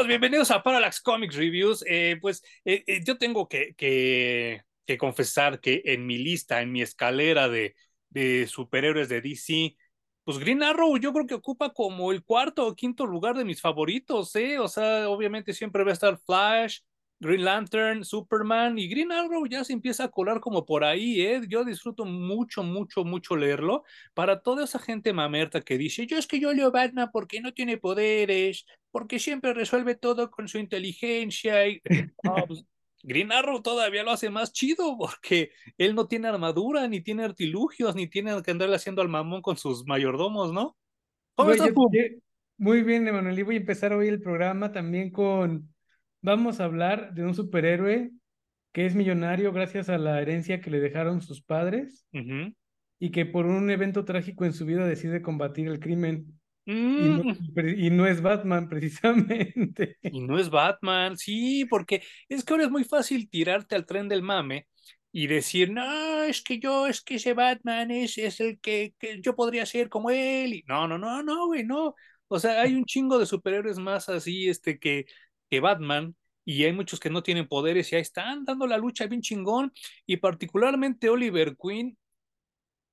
Amigos, bienvenidos a Parallax Comics Reviews. Eh, pues eh, eh, yo tengo que, que, confesar que en mi lista, en mi escalera de, de, superhéroes de DC, pues Green Arrow yo creo que ocupa como el cuarto o quinto lugar de mis favoritos, ¿eh? O sea, obviamente siempre va a estar Flash, Green Lantern, Superman y Green Arrow ya se empieza a colar como por ahí, ¿eh? Yo disfruto mucho, mucho, mucho leerlo. Para toda esa gente mamerta que dice, yo es que yo leo Batman porque no tiene poderes, porque siempre resuelve todo con su inteligencia. Y... Pues, Green Arrow todavía lo hace más chido porque él no tiene armadura, ni tiene artilugios, ni tiene que andarle haciendo al mamón con sus mayordomos, ¿no? ¿Cómo Muy bien, Emanuel. Y voy a empezar hoy el programa también con vamos a hablar de un superhéroe que es millonario gracias a la herencia que le dejaron sus padres y que por un evento trágico en su vida decide combatir el crimen. Y, no, mm. es Batman, precisamente. Y no es Batman, sí, porque es que ahora es muy fácil tirarte al tren del mame y decir, no, es que yo, es que ese Batman es, es el que, que yo podría ser como él. Y no, no, no, no, güey, no. O sea, hay un chingo de superhéroes más así, este, que que Batman, y hay muchos que no tienen poderes y ahí están dando la lucha bien chingón, y particularmente Oliver Queen,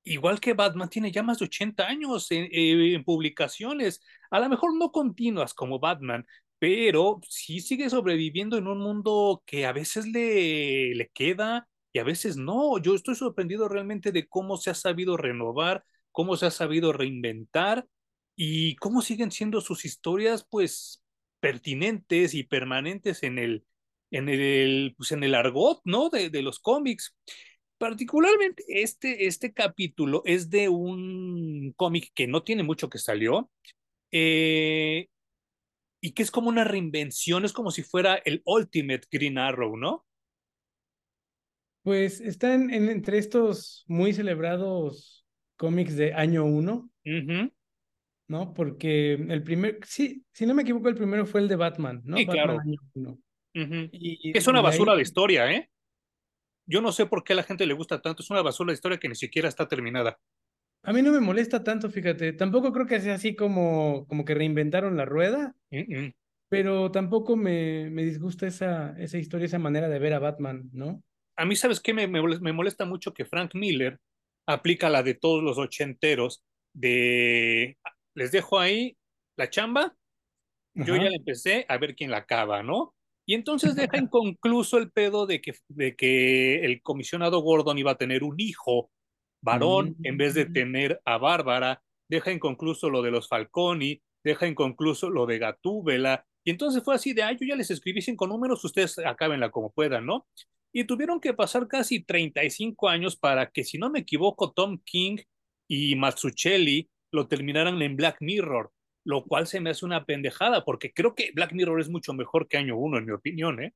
igual que Batman, tiene ya más de 80 años en, eh, en publicaciones, a lo mejor no continuas como Batman, pero sí sigue sobreviviendo en un mundo que a veces le, le queda y a veces no. Yo estoy sorprendido realmente de cómo se ha sabido renovar, cómo se ha sabido reinventar y cómo siguen siendo sus historias, pues pertinentes y permanentes en el, en el, pues en el argot, ¿no? De, de los cómics. Particularmente este, este capítulo es de un cómic que no tiene mucho que salió eh, y que es como una reinvención, es como si fuera el Ultimate Green Arrow, ¿no? Pues están en, entre estos muy celebrados cómics de año uno. ¿No? Porque el primer, sí, si no me equivoco, el primero fue el de Batman, ¿no? Sí, claro. y, es una basura de historia, ¿eh? Yo no sé por qué a la gente le gusta tanto, es una basura de historia que ni siquiera está terminada. A mí no me molesta tanto, fíjate, tampoco creo que sea así como, como que reinventaron la rueda, pero tampoco me, me disgusta esa, esa historia, esa manera de ver a Batman, ¿no? A mí, ¿sabes qué? Me, me molesta mucho que Frank Miller aplica la de todos los ochenteros de les dejo ahí la chamba, yo ya la empecé a ver quién la acaba, ¿no? Y entonces deja inconcluso el pedo de que, de que el comisionado Gordon iba a tener un hijo varón en vez de mm. tener a Bárbara, deja inconcluso lo de los Falconi, deja inconcluso lo de Gatúbela, y entonces fue así de, ay, yo ya les escribí cinco números, ustedes acábenla como puedan, ¿no? Y tuvieron que pasar casi 35 años para que, si no me equivoco, Tom King y Mazzucchelli lo terminaran en Black Mirror, lo cual se me hace una pendejada, porque creo que Black Mirror es mucho mejor que Año Uno, en mi opinión, ¿eh?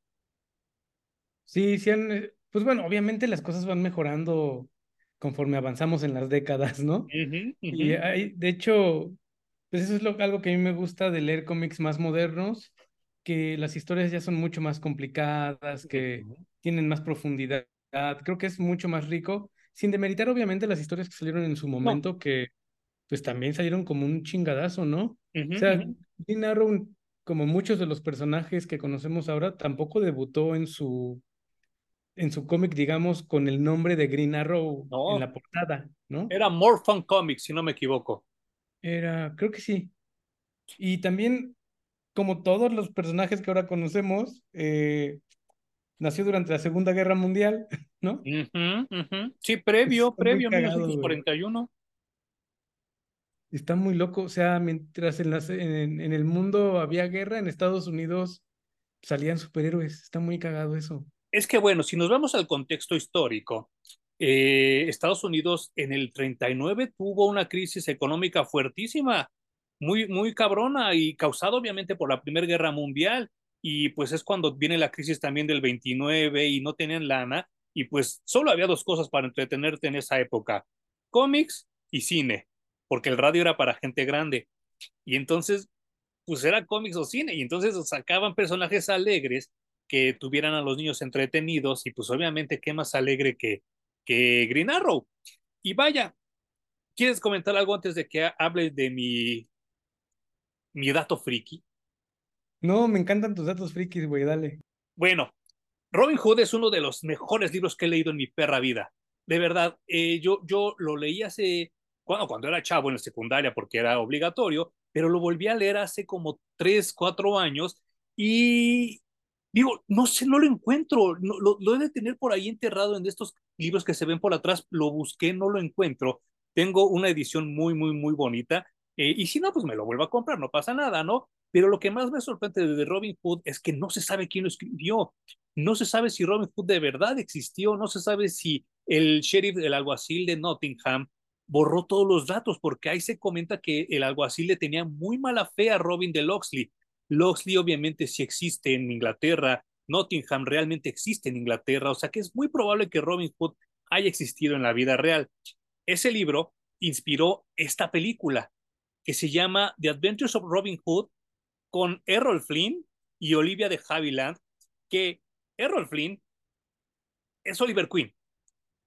Sí, sí han, eh, pues bueno, obviamente las cosas van mejorando conforme avanzamos en las décadas, ¿no? Y hay, de hecho, pues eso es lo, algo que a mí me gusta de leer cómics más modernos, que las historias ya son mucho más complicadas, que tienen más profundidad. Creo que es mucho más rico, sin demeritar obviamente las historias que salieron en su momento, que pues también salieron como un chingadazo, ¿no? o sea, Green Arrow, como muchos de los personajes que conocemos ahora, tampoco debutó en su en su cómic, digamos, con el nombre de Green Arrow en la portada, ¿no? Era More Fun Comics, si no me equivoco. Era, creo que sí. Y también, como todos los personajes que ahora conocemos, eh, nació durante la Segunda Guerra Mundial, ¿no? Sí, previo, previo, 1941 está muy loco. O sea, mientras en, las, en, el mundo había guerra, en Estados Unidos salían superhéroes. Está muy cagado eso. Es que bueno, si nos vamos al contexto histórico, eh, Estados Unidos en el 39 tuvo una crisis económica fuertísima, muy, muy cabrona y causada obviamente por la Primera Guerra Mundial. Y pues es cuando viene la crisis también del 29 y no tenían lana. Y pues solo había dos cosas para entretenerte en esa época, cómics y cine porque el radio era para gente grande. Y entonces, pues era cómics o cine, y entonces sacaban personajes alegres que tuvieran a los niños entretenidos, y pues obviamente, ¿qué más alegre que, que Green Arrow? Y vaya, ¿quieres comentar algo antes de que hable de mi, mi dato friki? No, me encantan tus datos frikis, güey, dale. Bueno, Robin Hood es uno de los mejores libros que he leído en mi perra vida. De verdad, eh, yo, yo lo leí hace, cuando, cuando era chavo en la secundaria porque era obligatorio, pero lo volví a leer hace como tres, cuatro años y digo, no sé, no lo encuentro, no, lo, lo he de tener por ahí enterrado en estos libros que se ven por atrás, lo busqué, no lo encuentro. Tengo una edición muy, muy, muy bonita eh, y si no, pues me lo vuelvo a comprar, no pasa nada, ¿no? Pero lo que más me sorprende de Robin Hood es que no se sabe quién lo escribió. No se sabe si Robin Hood de verdad existió, no se sabe si el sheriff, el alguacil de Nottingham, borró todos los datos, porque ahí se comenta que el alguacil le tenía muy mala fe a Robin de Locksley. Locksley obviamente sí existe en Inglaterra, Nottingham realmente existe en Inglaterra, o sea que es muy probable que Robin Hood haya existido en la vida real. Ese libro inspiró esta película que se llama The Adventures of Robin Hood con Errol Flynn y Olivia de Havilland, que Errol Flynn es Oliver Queen.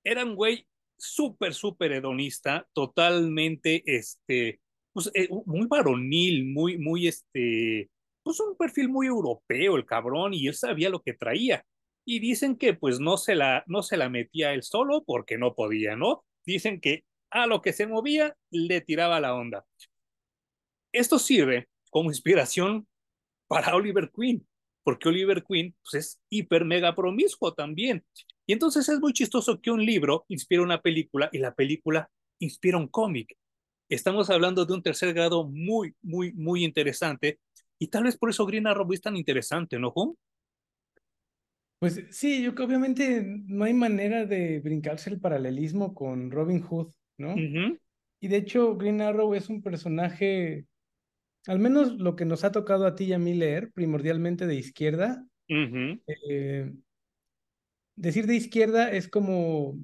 Era un güey súper, súper hedonista, totalmente, este, pues, eh, muy varonil, muy, muy, este, pues un perfil muy europeo el cabrón y él sabía lo que traía. Y dicen que pues no se la, no se la metía él solo porque no podía, ¿no? Dicen que a lo que se movía le tiraba la onda. Esto sirve como inspiración para Oliver Queen, porque Oliver Queen pues, es hiper mega promiscuo también. Y entonces es muy chistoso que un libro inspira una película y la película inspira un cómic. Estamos hablando de un tercer grado muy, muy, muy interesante y tal vez por eso Green Arrow es tan interesante, ¿no, Juan? Pues sí, yo que obviamente no hay manera de brincarse el paralelismo con Robin Hood, ¿no? Y de hecho, Green Arrow es un personaje al menos lo que nos ha tocado a ti y a mí leer, primordialmente de izquierda, eh, decir de izquierda es como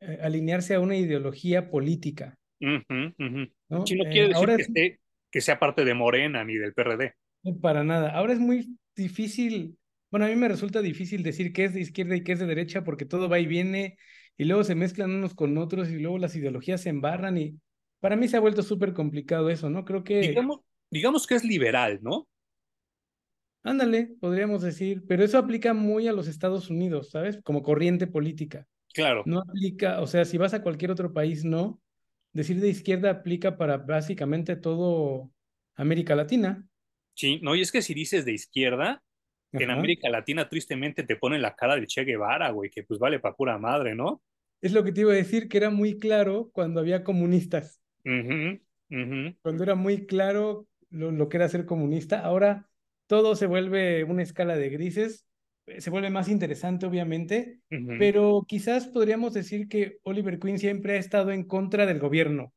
eh, alinearse a una ideología política. ¿no? no quiere decir que, esté, que sea parte de Morena ni del PRD. Para nada. Ahora es muy difícil, bueno, a mí me resulta difícil decir qué es de izquierda y qué es de derecha porque todo va y viene y luego se mezclan unos con otros y luego las ideologías se embarran y para mí se ha vuelto súper complicado eso, ¿no? Creo que digamos que es liberal, ¿no? Ándale, podríamos decir, pero eso aplica muy a los Estados Unidos, ¿sabes? Como corriente política. Claro. No aplica, o sea, si vas a cualquier otro país, no. Decir de izquierda aplica para básicamente todo América Latina. Sí, no, y es que si dices de izquierda, en América Latina tristemente te ponen la cara de Che Guevara, güey, que pues vale para pura madre, ¿no? Es lo que te iba a decir, que era muy claro cuando había comunistas. Cuando era muy claro lo, que era ser comunista. Ahora todo se vuelve una escala de grises, eh, se vuelve más interesante, obviamente, pero quizás podríamos decir que Oliver Queen siempre ha estado en contra del gobierno.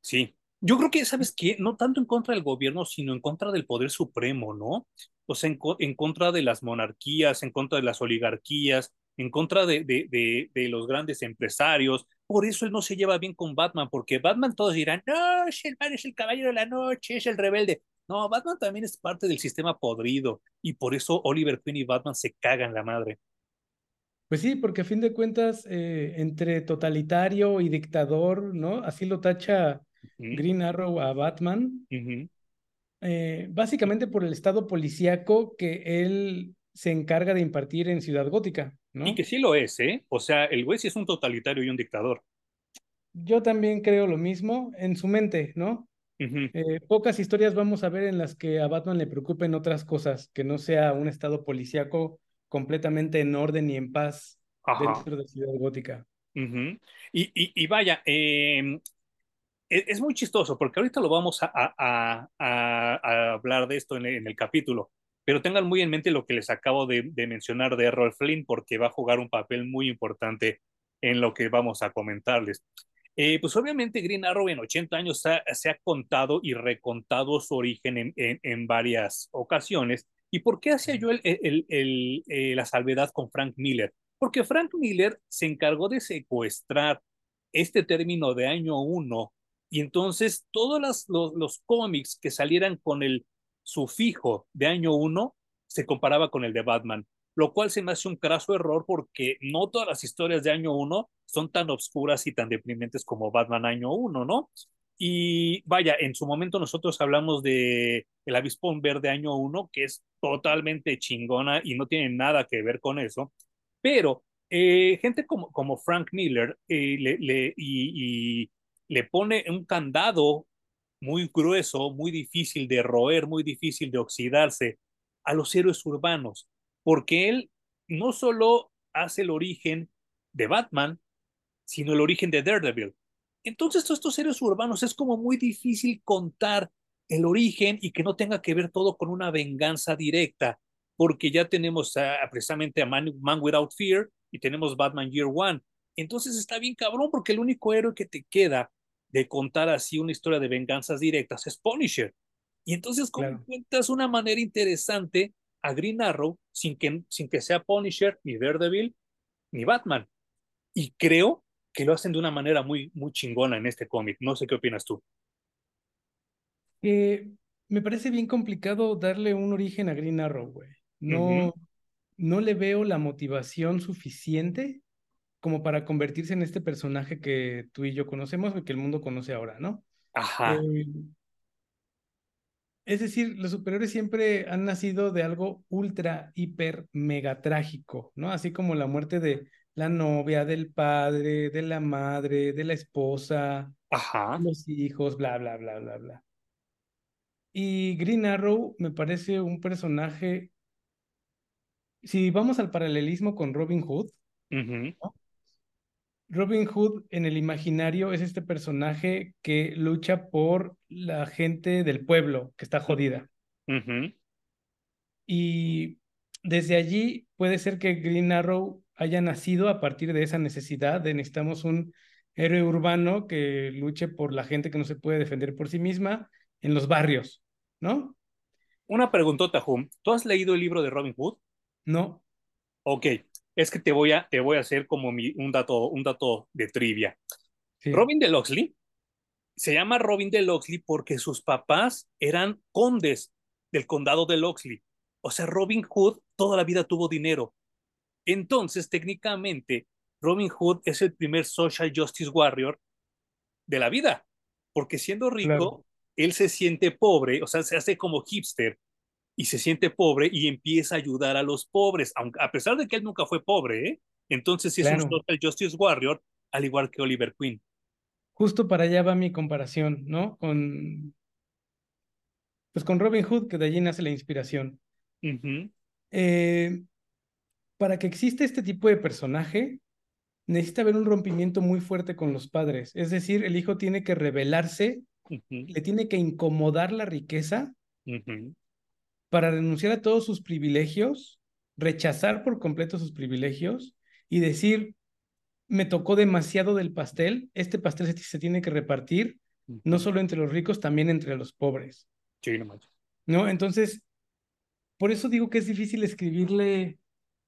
Sí, yo creo que, ¿sabes qué? No tanto en contra del gobierno, sino en contra del poder supremo, ¿no? O sea, en, en contra de las monarquías, en contra de las oligarquías, en contra de, de, de, los grandes empresarios. Por eso él no se lleva bien con Batman, porque Batman todos dirán, no, el man es el caballero de la noche, es el rebelde. No, Batman también es parte del sistema podrido y por eso Oliver Queen y Batman se cagan la madre. Pues sí, porque a fin de cuentas, eh, entre totalitario y dictador, ¿no? Así lo tacha Green Arrow a Batman. Eh, básicamente por el estado policíaco que él se encarga de impartir en Ciudad Gótica. Y que sí lo es, ¿eh? O sea, el güey sí es un totalitario y un dictador. Yo también creo lo mismo en su mente, ¿no? Eh, pocas historias vamos a ver en las que a Batman le preocupen otras cosas, que no sea un estado policíaco completamente en orden y en paz dentro de Ciudad Gótica. y, y, vaya, em, e, es, muy chistoso porque ahorita lo vamos a, a, a, hablar de esto en el capítulo, pero tengan muy en mente lo que les acabo de, mencionar de Errol Flynn, porque va a jugar un papel muy importante en lo que vamos a comentarles. Eh, pues obviamente Green Arrow en 80 años se ha contado y recontado su origen en, en, varias ocasiones. ¿Y por qué hacía yo el, el, el, eh, la salvedad con Frank Miller? Porque Frank Miller se encargó de secuestrar este término de año uno y entonces todos los, los cómics que salieran con el sufijo de año 1 se comparaba con el de Batman, lo cual se me hace un craso error porque no todas las historias de año 1 son tan obscuras y tan deprimentes como Batman año 1, ¿no? Y vaya, en su momento nosotros hablamos de El Avispón Verde Año 1, que es totalmente chingona y no tiene nada que ver con eso, pero eh, gente como, como Frank Miller eh, le, le, y le pone un candado muy grueso, muy difícil de roer, muy difícil de oxidarse a los héroes urbanos, porque él no solo hace el origen de Batman, sino el origen de Daredevil. Entonces, todos estos héroes urbanos es como muy difícil contar el origen y que no tenga que ver todo con una venganza directa, porque ya tenemos a, precisamente a Man, Man, Without Fear y tenemos Batman Year One. Entonces está bien cabrón, porque el único héroe que te queda de contar así una historia de venganzas directas es Punisher. Y entonces claro. cuentas una manera interesante a Green Arrow sin que, sin que sea Punisher, ni Daredevil, ni Batman. Y creo que lo hacen de una manera muy, muy chingona en este cómic. No sé qué opinas tú. Eh, me parece bien complicado darle un origen a Green Arrow, güey. No, uh -huh. no le veo la motivación suficiente como para convertirse en este personaje que tú y yo conocemos y que el mundo conoce ahora, ¿no? Ajá. Eh, es decir, los superiores siempre han nacido de algo ultra, hiper, mega trágico, ¿no? Así como la muerte de la novia, del padre, de la madre, de la esposa, Ajá. los hijos, bla, bla, bla, bla, bla. Y Green Arrow me parece un personaje, si vamos al paralelismo con Robin Hood, uh -huh. ¿no? Robin Hood en el imaginario es este personaje que lucha por la gente del pueblo que está jodida. Uh -huh. Y desde allí puede ser que Green Arrow haya nacido a partir de esa necesidad de necesitamos un héroe urbano que luche por la gente que no se puede defender por sí misma en los barrios, ¿no? Una preguntota, Hum. ¿Tú has leído el libro de Robin Hood? No. Ok, es que te voy a, te voy a hacer como mi, un, dato, un dato de trivia. Sí. Robin de Loxley se llama Robin de Loxley porque sus papás eran condes del condado de Loxley. O sea, Robin Hood toda la vida tuvo dinero. Entonces, técnicamente, Robin Hood es el primer social justice warrior de la vida, porque siendo rico, claro. él se siente pobre, o sea, se hace como hipster y se siente pobre y empieza a ayudar a los pobres, aunque, a pesar de que él nunca fue pobre, ¿eh? Entonces sí claro. es un social justice warrior, al igual que Oliver Queen. Justo para allá va mi comparación, ¿no? Con, pues con Robin Hood, que de allí nace la inspiración. Uh -huh. eh, para que exista este tipo de personaje, necesita haber un rompimiento muy fuerte con los padres. Es decir, el hijo tiene que rebelarse, uh -huh. le tiene que incomodar la riqueza uh -huh. Para renunciar a todos sus privilegios, rechazar por completo sus privilegios y decir, me tocó demasiado del pastel, este pastel se, se tiene que repartir, no solo entre los ricos, también entre los pobres. Sí, no, ¿No? Entonces, por eso digo que es difícil escribirle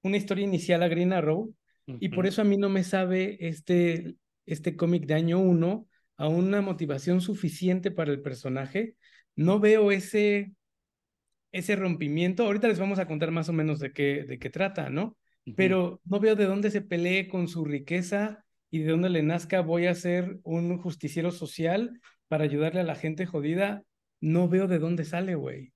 una historia inicial a Green Arrow, uh -huh. y por eso a mí no me sabe este, este cómic de año uno a una motivación suficiente para el personaje. No veo ese, ese rompimiento. Ahorita les vamos a contar más o menos de qué, de qué trata, ¿no? Uh -huh. Pero no veo de dónde se pelee con su riqueza y de dónde le nazca voy a ser un justiciero social para ayudarle a la gente jodida. No veo de dónde sale, güey.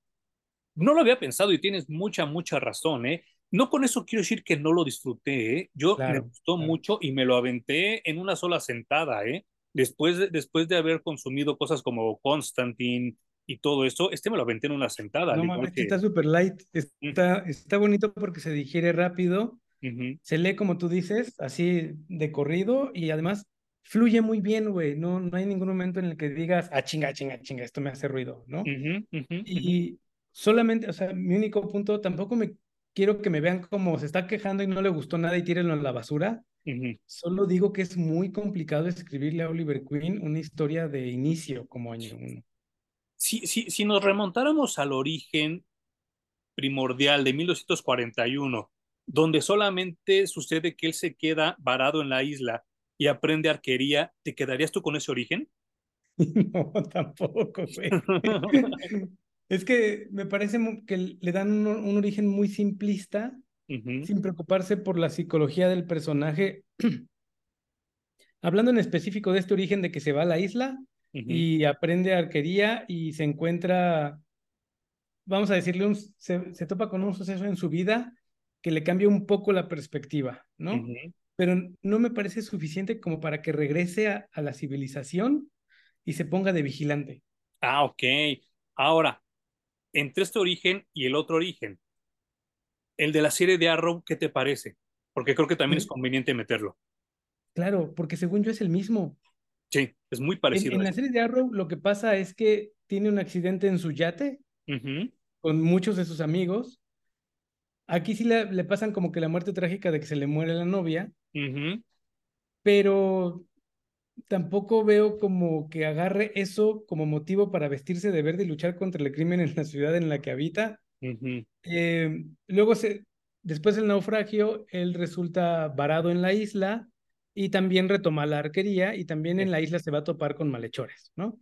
No lo había pensado y tienes mucha, mucha razón, ¿eh? No con eso quiero decir que no lo disfruté, ¿eh? Yo claro, me gustó claro. mucho y me lo aventé en una sola sentada, ¿eh? Después de, después de haber consumido cosas como Constantine y todo eso, este me lo aventé en una sentada. No, mames, que... está súper light, está, está bonito porque se digiere rápido, uh -huh. se lee como tú dices, así de corrido y además fluye muy bien, güey, no, no hay ningún momento en el que digas, ah, chinga, chinga, chinga, esto me hace ruido, ¿no? Uh -huh, y solamente, o sea, mi único punto, tampoco me quiero que me vean como se está quejando y no le gustó nada y tírenlo a la basura. Uh -huh. Solo digo que es muy complicado escribirle a Oliver Queen una historia de inicio como año uno. Si, si, si nos remontáramos al origen primordial de 1941, donde solamente sucede que él se queda varado en la isla y aprende arquería, ¿te quedarías tú con ese origen? No, tampoco, güey. Es que me parece que le dan un, un origen muy simplista, uh -huh. sin preocuparse por la psicología del personaje. Hablando en específico de este origen de que se va a la isla, y aprende arquería y se encuentra, vamos a decirle, un, se, se, topa con un suceso en su vida que le cambia un poco la perspectiva, ¿no? Pero no me parece suficiente como para que regrese a, a la civilización y se ponga de vigilante. Ah, ok. Ahora, entre este origen y el otro origen, el de la serie de Arrow, ¿qué te parece? Porque creo que también es conveniente meterlo. Claro, porque según yo es el mismo. Sí, es muy parecido. En, la serie de Arrow lo que pasa es que tiene un accidente en su yate con muchos de sus amigos. Aquí sí le, le, pasan como que la muerte trágica de que se le muere la novia. Pero tampoco veo como que agarre eso como motivo para vestirse de verde y luchar contra el crimen en la ciudad en la que habita. Eh, luego, se, después del naufragio, él resulta varado en la isla y también retoma la arquería y también en la isla se va a topar con malhechores, ¿no?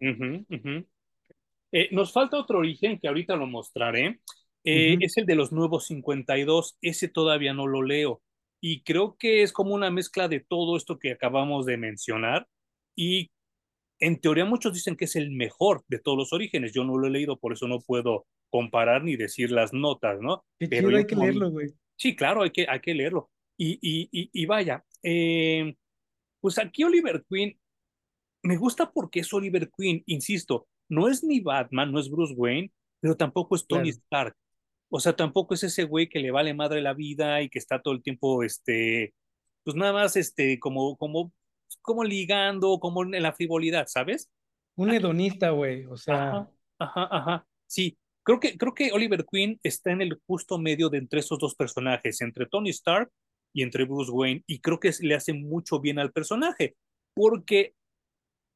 Eh, nos falta otro origen que ahorita lo mostraré. Eh, es el de los nuevos 52. Ese todavía no lo leo. Y creo que es como una mezcla de todo esto que acabamos de mencionar. Y en teoría muchos dicen que es el mejor de todos los orígenes. Yo no lo he leído, por eso no puedo comparar ni decir las notas, ¿no? Pero hay que leerlo, güey. Sí, claro, hay que, hay que leerlo. Y, y, y, vaya, eh, pues aquí Oliver Queen me gusta porque es Oliver Queen, insisto, no es ni Batman, no es Bruce Wayne, pero tampoco es Tony Stark. O sea, tampoco es ese güey que le vale madre la vida y que está todo el tiempo, este, pues nada más, este, como, como como ligando, como en la frivolidad, ¿sabes? Un hedonista, güey, o sea. Ajá, ajá, Sí, creo que, creo que Oliver Queen está en el justo medio de entre esos dos personajes, entre Tony Stark y entre Bruce Wayne, y creo que le hace mucho bien al personaje, porque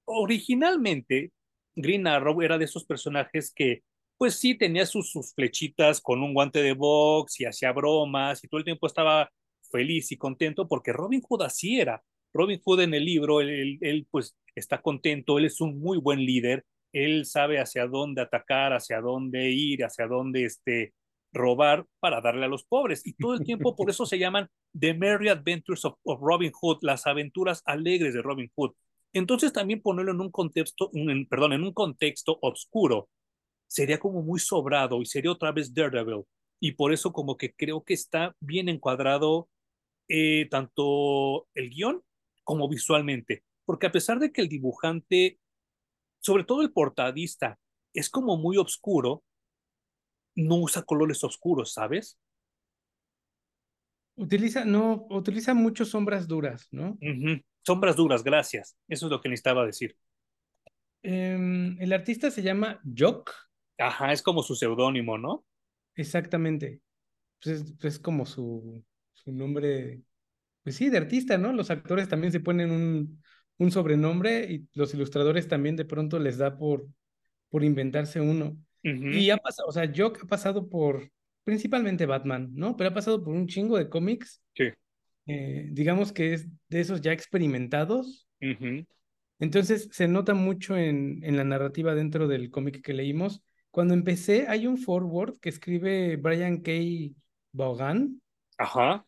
originalmente Green Arrow era de esos personajes que, pues sí, tenía sus, flechitas con un guante de box y hacía bromas y todo el tiempo estaba feliz y contento porque Robin Hood así era. Robin Hood en el libro, él, él, pues está contento, él es un muy buen líder, él sabe hacia dónde atacar, hacia dónde ir, hacia dónde este, robar para darle a los pobres. Y todo el tiempo por eso se llaman The Merry Adventures of, Robin Hood, las aventuras alegres de Robin Hood. Entonces también ponerlo en un contexto, un, perdón, en un contexto oscuro sería como muy sobrado y sería otra vez Daredevil. Y por eso como que creo que está bien encuadrado eh, tanto el guion como visualmente, porque a pesar de que el dibujante, sobre todo el portadista, es como muy oscuro, no usa colores oscuros, ¿sabes? Utiliza, no, utiliza mucho sombras duras, ¿no? Sombras duras, gracias. Eso es lo que necesitaba decir. Em, el artista se llama Jock. Ajá, es como su seudónimo, ¿no? Exactamente. Pues es, es, como su, su nombre pues sí, de artista, ¿no? Los actores también se ponen un, un sobrenombre y los ilustradores también de pronto les da por, por inventarse uno. Y ha pasado, o sea, Jock ha pasado por principalmente Batman, ¿no? Pero ha pasado por un chingo de cómics. Sí. Eh, digamos que es de esos ya experimentados. Entonces se nota mucho en, en la narrativa dentro del cómic que leímos. Cuando empecé, hay un forward que escribe Brian K. Vaughan. Ajá.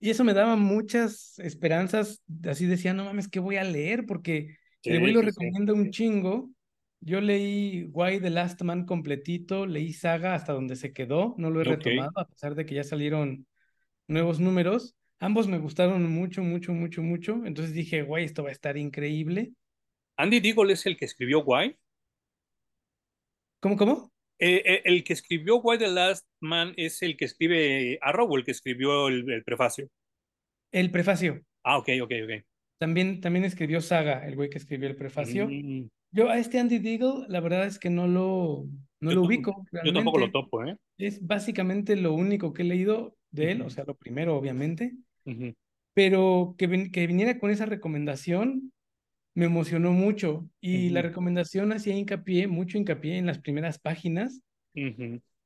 Y eso me daba muchas esperanzas, así decía, no mames, ¿qué voy a leer? Porque el güey lo recomienda un chingo. Yo leí Why the Last Man completito, leí Saga hasta donde se quedó, no lo he retomado, a pesar de que ya salieron nuevos números. Ambos me gustaron mucho, mucho, mucho, mucho. Entonces dije, güey, esto va a estar increíble. Andy Deagle es el que escribió Why. ¿Cómo, cómo? Eh, eh, el que escribió Why the Last Man es el que escribe Arrow o el que escribió el, prefacio. El prefacio. Ah, ok, ok, ok. También, también escribió Saga, el güey que escribió el prefacio. Mm. Yo a este Andy Deagle, la verdad es que no lo, no lo ubico. Yo tampoco lo topo, ¿eh? Es básicamente lo único que he leído de él, o sea, lo primero, obviamente. Pero que, que viniera con esa recomendación, me emocionó mucho y la recomendación hacía hincapié, mucho hincapié en las primeras páginas.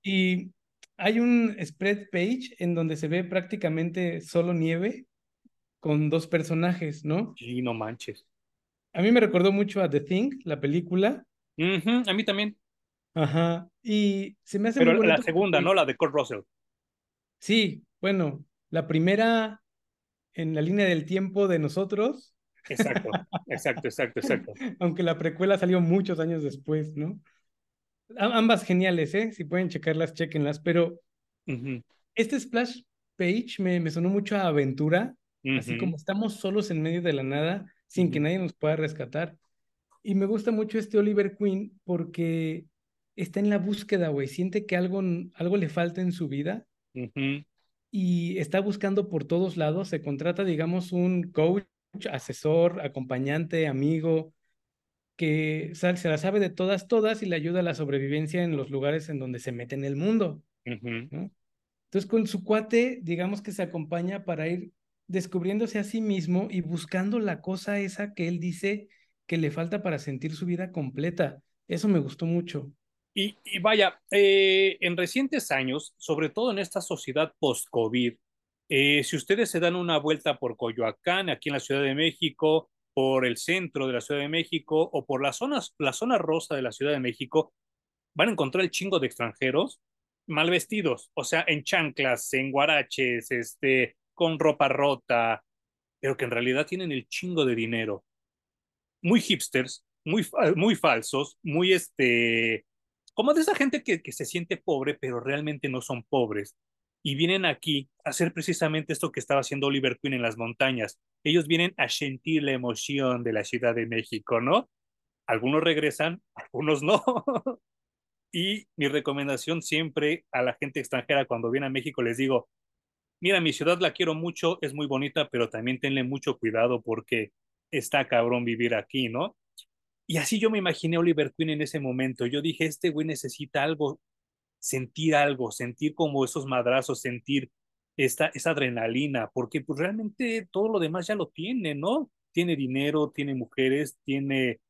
Y hay un spread page en donde se ve prácticamente solo nieve con dos personajes, ¿no? Sí, no manches. A mí me recordó mucho a The Thing, la película. A mí también. Ajá. Y se me hace Pero la segunda, ¿no? La de Kurt Russell. Sí, bueno, la primera en la línea del tiempo de nosotros Exacto, exacto, exacto, exacto. Aunque la precuela salió muchos años después, ¿no? ambas geniales, ¿eh? Si pueden checarlas, chequenlas, pero este splash page me, me, sonó mucho a aventura, así como estamos solos en medio de la nada, sin que nadie nos pueda rescatar. Y me gusta mucho este Oliver Queen porque está en la búsqueda, güey, siente que algo, algo le falta en su vida y está buscando por todos lados, se contrata, digamos, un coach, asesor, acompañante, amigo, que se la sabe de todas, todas y le ayuda a la sobrevivencia en los lugares en donde se mete en el mundo. Entonces, con su cuate, digamos que se acompaña para ir descubriéndose a sí mismo y buscando la cosa esa que él dice que le falta para sentir su vida completa. Eso me gustó mucho. Y, vaya, eh, en recientes años, sobre todo en esta sociedad post-COVID, eh, si ustedes se dan una vuelta por Coyoacán, aquí en la Ciudad de México, por el centro de la Ciudad de México o por las zonas, la zona rosa de la Ciudad de México, van a encontrar el chingo de extranjeros mal vestidos, o sea, en chanclas, en guaraches, este, con ropa rota, pero que en realidad tienen el chingo de dinero. Muy hipsters, muy, muy falsos, muy este, como de esa gente que, que se siente pobre, pero realmente no son pobres y vienen aquí a hacer precisamente esto que estaba haciendo Oliver Queen en las montañas. Ellos vienen a sentir la emoción de la Ciudad de México, ¿no? Algunos regresan, algunos no. y mi recomendación siempre a la gente extranjera cuando viene a México les digo, mira, mi ciudad la quiero mucho, es muy bonita, pero también tenle mucho cuidado porque está cabrón vivir aquí, ¿no? Y así yo me imaginé a Oliver Queen en ese momento. Yo dije, este güey necesita algo sentir algo, sentir como esos madrazos, sentir esta, esa adrenalina, porque pues realmente todo lo demás ya lo tiene, ¿no? Tiene dinero, tiene mujeres, tiene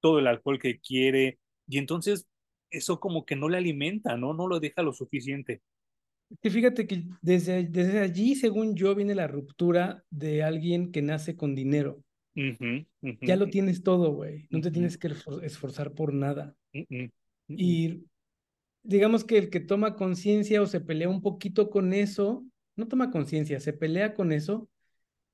todo el alcohol que quiere, y entonces eso como que no le alimenta, ¿no? No lo deja lo suficiente. Que fíjate que desde, desde allí, según yo, viene la ruptura de alguien que nace con dinero. Ya lo tienes todo, güey. No te tienes que esforzar por nada. y digamos que el que toma conciencia o se pelea un poquito con eso, no toma conciencia, se pelea con eso,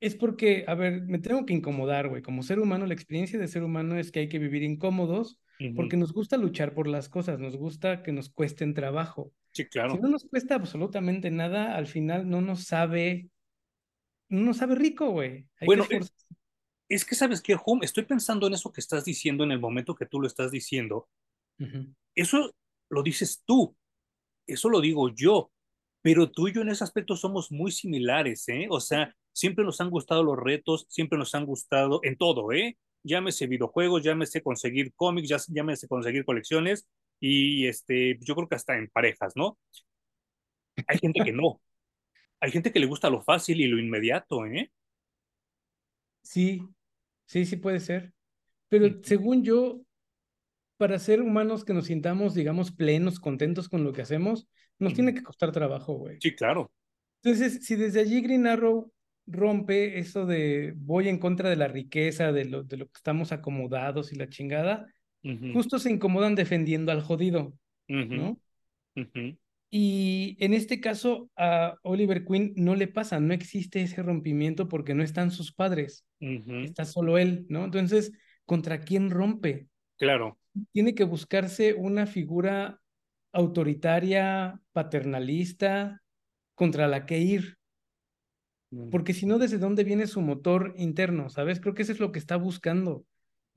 es porque, a ver, me tengo que incomodar, güey. Como ser humano, la experiencia de ser humano es que hay que vivir incómodos porque nos gusta luchar por las cosas, nos gusta que nos cuesten trabajo. Sí, claro. Si no nos cuesta absolutamente nada, al final no nos sabe, no nos sabe rico, güey. Bueno, es, que sabes que, Home, estoy pensando en eso que estás diciendo en el momento que tú lo estás diciendo. Eso lo dices tú, eso lo digo yo, pero tú y yo en ese aspecto somos muy similares, ¿eh? O sea, siempre nos han gustado los retos, siempre nos han gustado en todo, ¿eh? Llámese videojuegos, llámese conseguir cómics, llámese conseguir colecciones y este, yo creo que hasta en parejas, ¿no? Hay gente que no. Hay gente que le gusta lo fácil y lo inmediato, ¿eh? Sí, sí, sí puede ser. Pero según yo, para ser humanos que nos sintamos, digamos, plenos, contentos con lo que hacemos, nos tiene que costar trabajo, güey. Sí, claro. Entonces, si desde allí Green Arrow rompe eso de voy en contra de la riqueza, de lo, de lo que estamos acomodados y la chingada, justo se incomodan defendiendo al jodido, ¿no? Y en este caso a Oliver Queen no le pasa, no existe ese rompimiento porque no están sus padres, está solo él, ¿no? Entonces, ¿contra quién rompe? Claro tiene que buscarse una figura autoritaria, paternalista, contra la que ir. Mm. Porque si no, ¿desde dónde viene su motor interno? ¿Sabes? Creo que eso es lo que está buscando.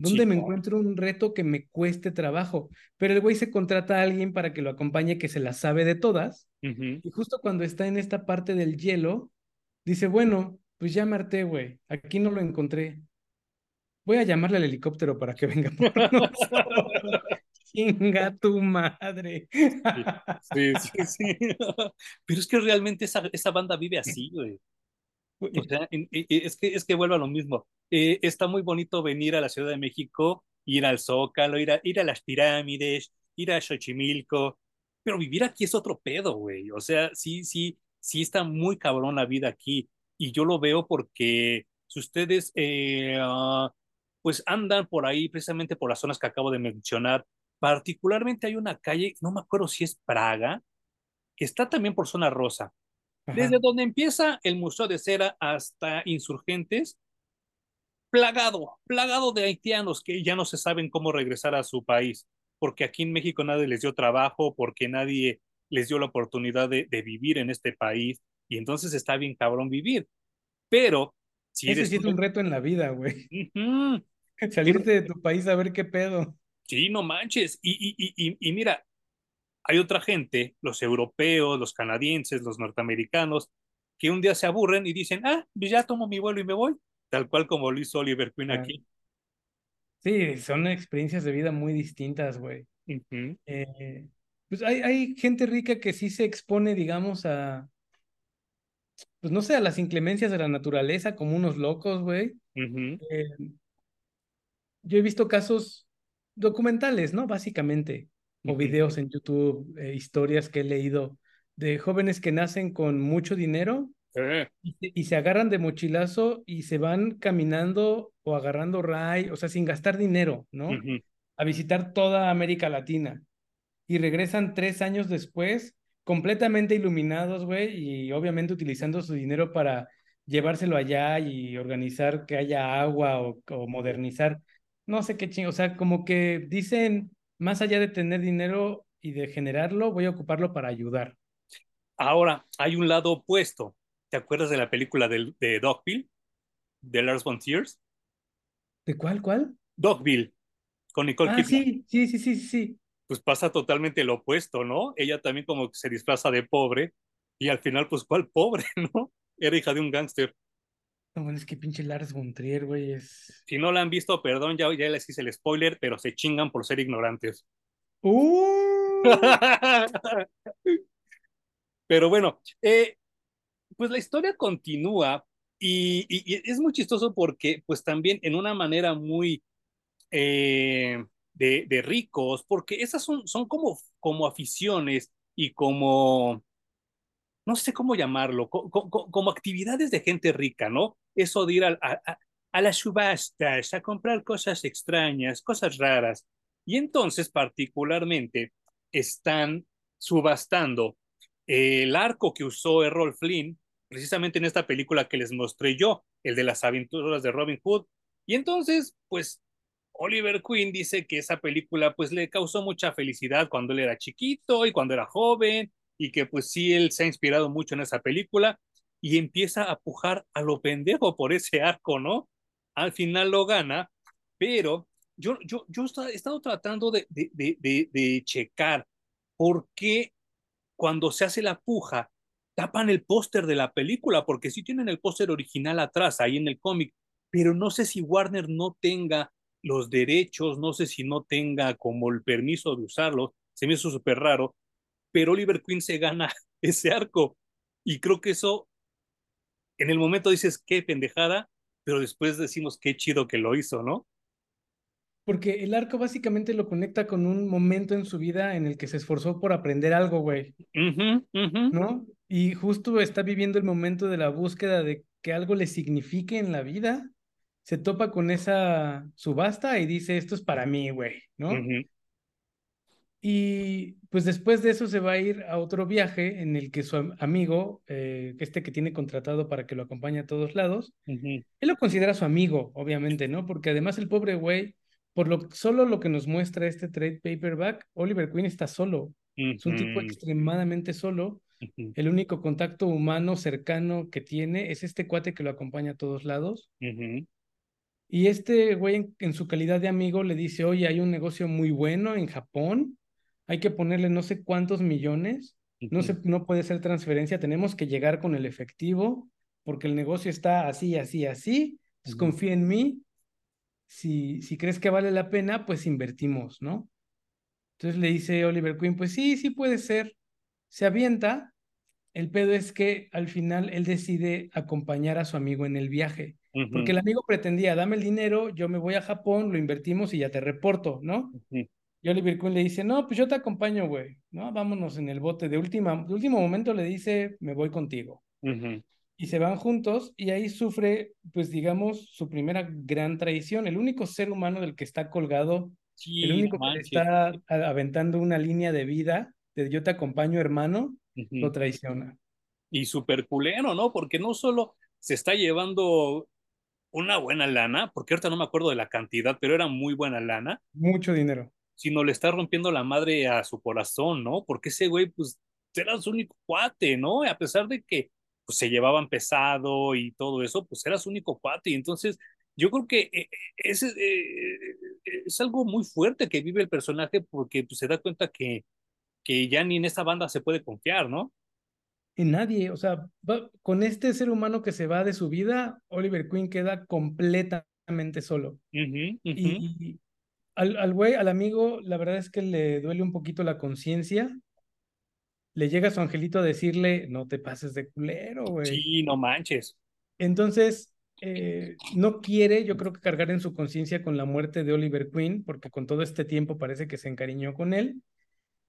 ¿Dónde me encuentro un reto que me cueste trabajo? Pero el güey se contrata a alguien para que lo acompañe, que se la sabe de todas. Y justo cuando está en esta parte del hielo, dice, bueno, pues ya me güey. Aquí no lo encontré. Voy a llamarle al helicóptero para que venga por nosotros. Chinga tu madre. Sí, sí, sí. Pero es que realmente esa, esa banda vive así, güey. O sea, es que, es que vuelve a lo mismo. Eh, está muy bonito venir a la Ciudad de México, ir al Zócalo, ir a, ir a las pirámides, ir a Xochimilco, pero vivir aquí es otro pedo, güey. O sea, sí, sí, sí está muy cabrón la vida aquí. Y yo lo veo porque si ustedes eh, ah, pues andan por ahí, precisamente por las zonas que acabo de mencionar. Particularmente hay una calle, no me acuerdo si es Praga, que está también por zona rosa. Desde donde empieza el Museo de Cera hasta Insurgentes, plagado, plagado de haitianos que ya no se saben cómo regresar a su país, porque aquí en México nadie les dio trabajo, porque nadie les dio la oportunidad de, de vivir en este país, y entonces está bien cabrón vivir. Pero si Ese sí es un reto en la vida, güey. Salirte de tu país a ver qué pedo. Sí, no manches. Y, y, y, y mira, hay otra gente, los europeos, los canadienses, los norteamericanos, que un día se aburren y dicen, ah, pues ya tomo mi vuelo y me voy, tal cual como lo hizo Oliver Queen aquí. Sí, son experiencias de vida muy distintas, güey. Eh, pues hay, hay gente rica que sí se expone, digamos, a, pues no sé, a las inclemencias de la naturaleza como unos locos, güey. Eh, yo he visto casos documentales, ¿no? Básicamente, o videos en YouTube, eh, historias que he leído de jóvenes que nacen con mucho dinero y, se agarran de mochilazo y se van caminando o agarrando ray, o sea, sin gastar dinero, ¿no? A visitar toda América Latina. Y regresan tres años después completamente iluminados, güey, y obviamente utilizando su dinero para llevárselo allá y organizar que haya agua o, modernizar. No sé qué chingo, o sea, como que dicen, más allá de tener dinero y de generarlo, voy a ocuparlo para ayudar. Ahora, hay un lado opuesto. ¿Te acuerdas de la película de, de Dogville? De Lars von Trier? ¿De cuál, cuál? Dogville, con Nicole ah, Sí, sí, sí, sí, sí pues pasa totalmente lo opuesto, ¿no? Ella también como que se disfraza de pobre y al final, pues, ¿cuál pobre, no? Era hija de un gángster. No, bueno, es que pinche Lars von Trier, güey, es... Si no la han visto, perdón, ya, ya les hice el spoiler, pero se chingan por ser ignorantes. ¡Uh! pero bueno, eh, pues la historia continúa y, y, es muy chistoso porque, pues también en una manera muy... Eh, de, ricos, porque esas son, son como, como aficiones y como, no sé cómo llamarlo, como actividades de gente rica, ¿no? Eso de ir a, a, las subastas, a comprar cosas extrañas, cosas raras. Y entonces, particularmente, están subastando el arco que usó Errol Flynn, precisamente en esta película que les mostré yo, el de las aventuras de Robin Hood. Y entonces, pues Oliver Queen dice que esa película pues le causó mucha felicidad cuando él era chiquito y cuando era joven y que pues sí, él se ha inspirado mucho en esa película y empieza a pujar a lo pendejo por ese arco, ¿no? Al final lo gana, pero yo, yo, yo he estado tratando de, de, de, de checar por qué cuando se hace la puja tapan el póster de la película, porque sí tienen el póster original atrás, ahí en el cómic, pero no sé si Warner no tenga los derechos, no sé si no tenga como el permiso de usarlos, se me hizo súper raro, pero Oliver Queen se gana ese arco y creo que eso, en el momento dices, qué pendejada, pero después decimos, qué chido que lo hizo, ¿no? Porque el arco básicamente lo conecta con un momento en su vida en el que se esforzó por aprender algo, güey. ¿No? Y justo está viviendo el momento de la búsqueda de que algo le signifique en la vida se topa con esa subasta y dice, esto es para mí, güey, ¿no? Y pues después de eso se va a ir a otro viaje en el que su amigo, eh, este que tiene contratado para que lo acompañe a todos lados, él lo considera su amigo, obviamente, ¿no? Porque además el pobre güey, por lo solo lo que nos muestra este trade paperback, Oliver Queen está solo. Es un tipo extremadamente solo. El único contacto humano cercano que tiene es este cuate que lo acompaña a todos lados. Y este güey en, su calidad de amigo le dice, oye, hay un negocio muy bueno en Japón, hay que ponerle no sé cuántos millones, no, se, no puede ser transferencia, tenemos que llegar con el efectivo porque el negocio está así, así, así, entonces confía en mí, si, si crees que vale la pena, pues invertimos, ¿no? Entonces le dice Oliver Queen, pues sí, sí puede ser, se avienta, el pedo es que al final él decide acompañar a su amigo en el viaje. Porque el amigo pretendía, dame el dinero, yo me voy a Japón, lo invertimos y ya te reporto, ¿no? Y Oliver Queen le dice, no, pues yo te acompaño, güey, ¿no? Vámonos en el bote. De, última, de último momento le dice, me voy contigo. Y se van juntos y ahí sufre, pues digamos, su primera gran traición. El único ser humano del que está colgado, el único que está aventando una línea de vida, de yo te acompaño, hermano, lo traiciona. Y súper culero, ¿no? Porque no solo se está llevando una buena lana, porque ahorita no me acuerdo de la cantidad, pero era muy buena lana. Mucho dinero. Sino le está rompiendo la madre a su corazón, ¿no? Porque ese güey, pues, era su único cuate, ¿no? A pesar de que pues, se llevaban pesado y todo eso, pues era su único cuate. Y entonces, yo creo que eh, es, eh, es algo muy fuerte que vive el personaje porque pues, se da cuenta que, que ya ni en esta banda se puede confiar, ¿no? En nadie, o sea, con este ser humano que se va de su vida, Oliver Queen queda completamente solo. Y al, al güey, al amigo, la verdad es que le duele un poquito la conciencia. Le llega su angelito a decirle, no te pases de culero, güey. Sí, no manches. Entonces, eh, no quiere, yo creo que cargar en su conciencia con la muerte de Oliver Queen, porque con todo este tiempo parece que se encariñó con él.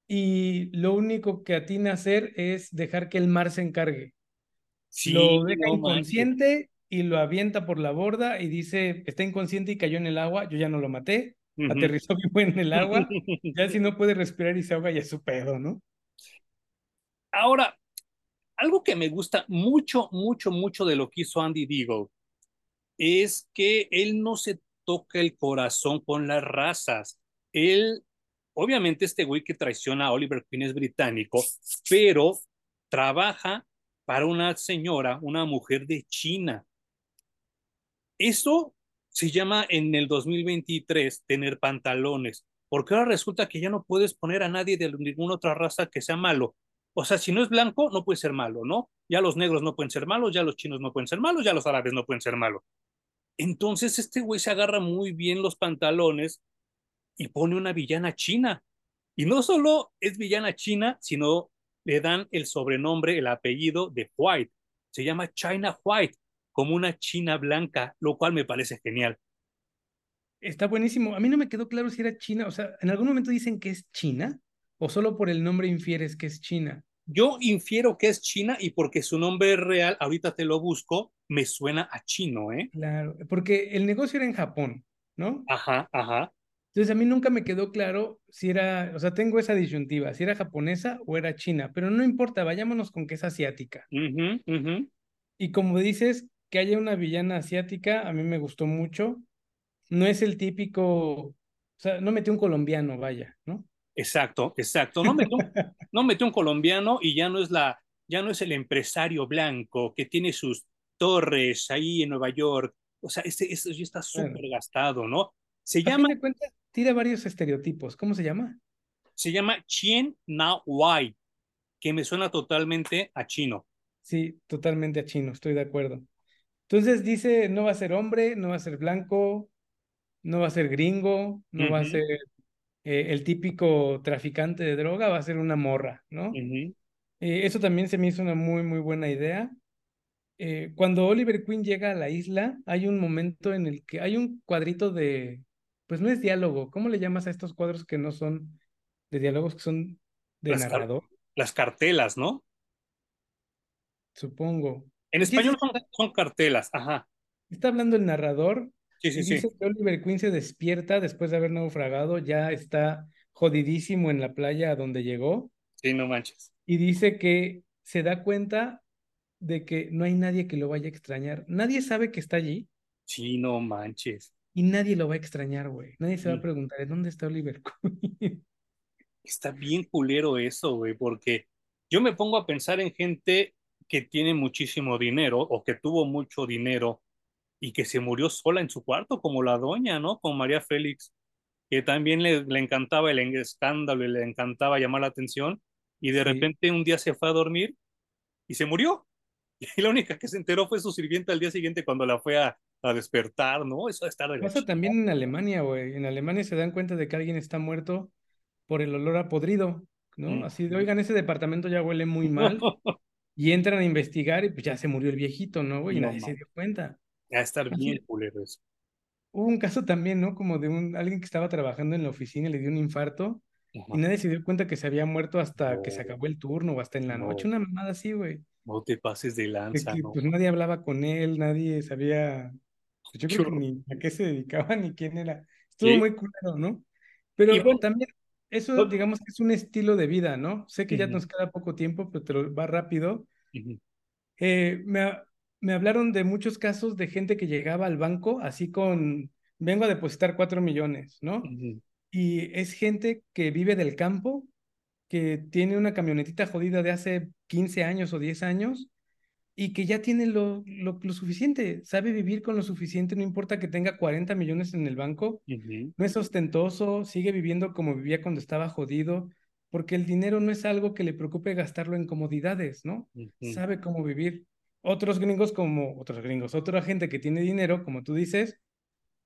Y lo único que atina a hacer es dejar que el mar se encargue. Sí, lo deja inconsciente y lo avienta por la borda y dice, está inconsciente y cayó en el agua, yo ya no lo maté, aterrizó bien en el agua, ya si no puede respirar y se ahoga ya es su pedo, ¿no? Ahora, algo que me gusta mucho, mucho, mucho de lo que hizo Andy Deagle es que él no se toca el corazón con las razas. Él, obviamente este güey que traiciona a Oliver Queen es británico, pero trabaja para una señora, una mujer de China. Eso se llama en el 2023 tener pantalones, porque ahora resulta que ya no puedes poner a nadie de ninguna otra raza que sea malo. O sea, si no es blanco, no puede ser malo, ¿no? Ya los negros no pueden ser malos, ya los chinos no pueden ser malos, ya los árabes no pueden ser malos. Entonces este güey se agarra muy bien los pantalones y pone una villana china. Y no solo es villana china, sino le dan el sobrenombre, el apellido de White. Se llama China White, como una china blanca, lo cual me parece genial. Está buenísimo. A mí no me quedó claro si era china. O sea, ¿en algún momento dicen que es china? ¿O solo por el nombre infieres que es china? Yo infiero que es china y porque su nombre real, ahorita te lo busco, me suena a chino, ¿eh? Claro, porque el negocio era en Japón, ¿no? Ajá, ajá. Entonces a mí nunca me quedó claro si era, o sea, tengo esa disyuntiva, si era japonesa o era china, pero no importa, vayámonos con que es asiática. Y como dices, que haya una villana asiática, a mí me gustó mucho. No es el típico, o sea, no metió un colombiano, vaya, ¿no? Exacto, exacto. No metió, no metió un colombiano y ya no es la, ya no es el empresario blanco que tiene sus torres ahí en Nueva York. O sea, este, esto ya está súper gastado, ¿no? Se llama. de cuenta, tira varios estereotipos. ¿Cómo se llama? Se llama Chien Na Wai, que me suena totalmente a chino. Sí, totalmente a chino, estoy de acuerdo. Entonces dice, no va a ser hombre, no va a ser blanco, no va a ser gringo, no va a ser eh, el típico traficante de droga, va a ser una morra, ¿no? Eh, eso también se me hizo una muy, muy buena idea. Eh, cuando Oliver Queen llega a la isla, hay un momento en el que hay un cuadrito de, pues no es diálogo, ¿cómo le llamas a estos cuadros que no son de diálogos, que son de narrador? las cartelas, ¿no? Supongo. En español son, cartelas, ajá. Está hablando el narrador. Sí, sí, y dice que Oliver Queen se despierta después de haber naufragado, ya está jodidísimo en la playa a donde llegó. Sí, no manches. Y dice que se da cuenta de que no hay nadie que lo vaya a extrañar. Nadie sabe que está allí. Sí, no manches. Y nadie lo va a extrañar, güey. Nadie se va a preguntar, ¿de dónde está Oliver Queen? Está bien culero eso, güey, porque yo me pongo a pensar en gente que tiene muchísimo dinero o que tuvo mucho dinero y que se murió sola en su cuarto, como la doña, ¿no? Con María Félix, que también le, le encantaba el escándalo y le encantaba llamar la atención, y de repente un día se fue a dormir y se murió. Y la única que se enteró fue su sirvienta al día siguiente cuando la fue a, a despertar, ¿no? Eso está de Pasa también en Alemania, güey. En Alemania se dan cuenta de que alguien está muerto por el olor a podrido, ¿no? Mm. Así de, oigan, ese departamento ya huele muy mal. Y entran a investigar y pues ya se murió el viejito, ¿no, güey? Y nadie se dio cuenta. Ya estar bien culero eso. Hubo un caso también, ¿no? Como de un alguien que estaba trabajando en la oficina y le dio un infarto y nadie se dio cuenta que se había muerto hasta que se acabó el turno o hasta en la noche. Una mamada así, güey. No te pases de lanza, Pues nadie hablaba con él, nadie sabía. Pues, yo creo que ni a qué se dedicaba ni quién era. Estuvo muy culero, ¿no? Pero bueno, también eso, digamos que es un estilo de vida, ¿no? Sé que ya nos queda poco tiempo, pero te lo va rápido. eh, me, me hablaron de muchos casos de gente que llegaba al banco así con, vengo a depositar cuatro millones, ¿no? Y es gente que vive del campo, que tiene una camionetita jodida de hace 15 años o 10 años y que ya tiene lo, lo, suficiente, sabe vivir con lo suficiente, no importa que tenga 40 millones en el banco, no es ostentoso, sigue viviendo como vivía cuando estaba jodido, porque el dinero no es algo que le preocupe gastarlo en comodidades, ¿no? Sabe cómo vivir. Otros gringos como, otros gringos, otra gente que tiene dinero, como tú dices,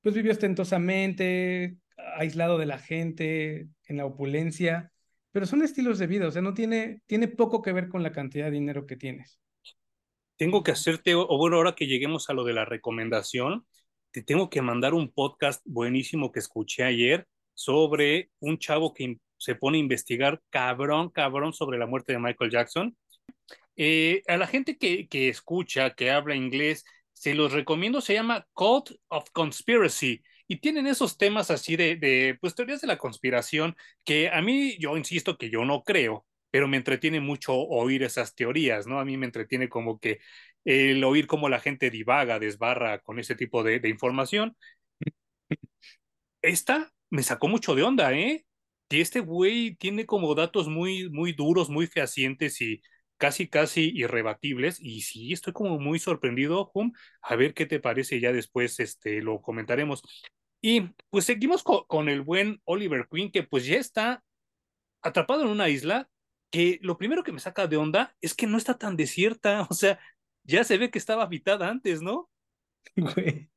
pues vive ostentosamente, aislado de la gente, en la opulencia, pero son estilos de vida, o sea, no tiene, tiene poco que ver con la cantidad de dinero que tienes tengo que hacerte, o bueno, ahora que lleguemos a lo de la recomendación, te tengo que mandar un podcast buenísimo que escuché ayer sobre un chavo que se pone a investigar cabrón, cabrón sobre la muerte de Michael Jackson. Eh, a la gente que, que escucha, que habla inglés, se los recomiendo, se llama Cult of Conspiracy y tienen esos temas así de, de, pues, teorías de la conspiración que a mí, yo insisto que yo no creo, pero me entretiene mucho oír esas teorías, ¿no? A mí me entretiene como que el oír cómo la gente divaga, desbarra con ese tipo de, información. Esta me sacó mucho de onda, ¿eh? Que este güey tiene como datos muy, muy duros, muy fehacientes y casi, casi irrebatibles. Y sí, estoy como muy sorprendido, Hum. A ver qué te parece, ya después este, lo comentaremos. Y pues seguimos con el buen Oliver Queen, que pues ya está atrapado en una isla que lo primero que me saca de onda es que no está tan desierta, o sea, ya se ve que estaba habitada antes, ¿no? Güey.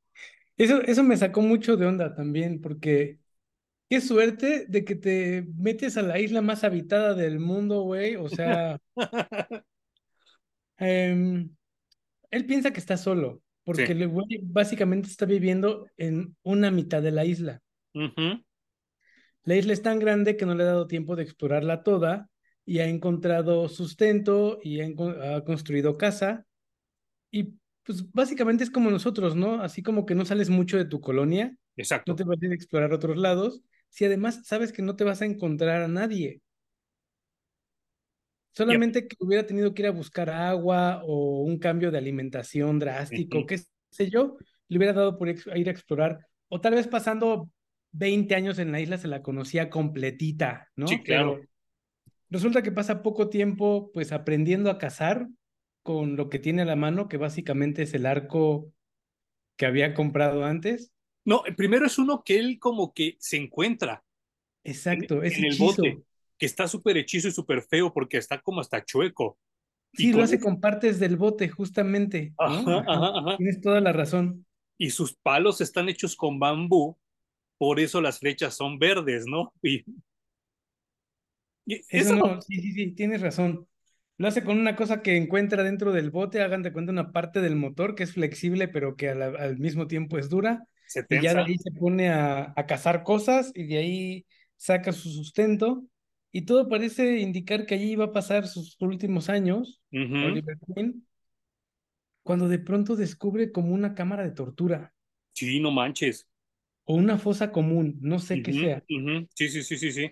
Eso, eso me sacó mucho de onda también, porque qué suerte de que te metes a la isla más habitada del mundo, güey. O sea, em, él piensa que está solo, porque el güey básicamente está viviendo en una mitad de la isla. La isla es tan grande que no le ha dado tiempo de explorarla toda y ha encontrado sustento y ha, construido casa. Y pues básicamente es como nosotros, ¿no? Así como que no sales mucho de tu colonia. Exacto. No te vas a ir a explorar otros lados. Si además sabes que no te vas a encontrar a nadie. Solamente que hubiera tenido que ir a buscar agua o un cambio de alimentación drástico, qué sé yo, le hubiera dado por ir a explorar. O tal vez pasando 20 años en la isla se la conocía completita, ¿no? Sí, claro. Resulta que pasa poco tiempo pues aprendiendo a cazar con lo que tiene a la mano, que básicamente es el arco que había comprado antes. No, el primero es uno que él como que se encuentra. Exacto, es en el bote, que está súper hechizo y súper feo porque está como hasta chueco. Sí, lo hace con partes del bote, justamente. Ajá, ajá, ajá. Tienes toda la razón. Y sus palos están hechos con bambú, por eso las flechas son verdes, ¿no? Y eso, no, sí, sí, sí, tienes razón. Lo hace con una cosa que encuentra dentro del bote, hagan de cuenta una parte del motor que es flexible, pero que al, mismo tiempo es dura. y ya de ahí se pone a, cazar cosas y de ahí saca su sustento. Y todo parece indicar que allí iba a pasar sus últimos años, Oliver Queen, cuando de pronto descubre como una cámara de tortura. Sí, no manches. O una fosa común, no sé qué sea. Sí, sí, sí, sí, sí.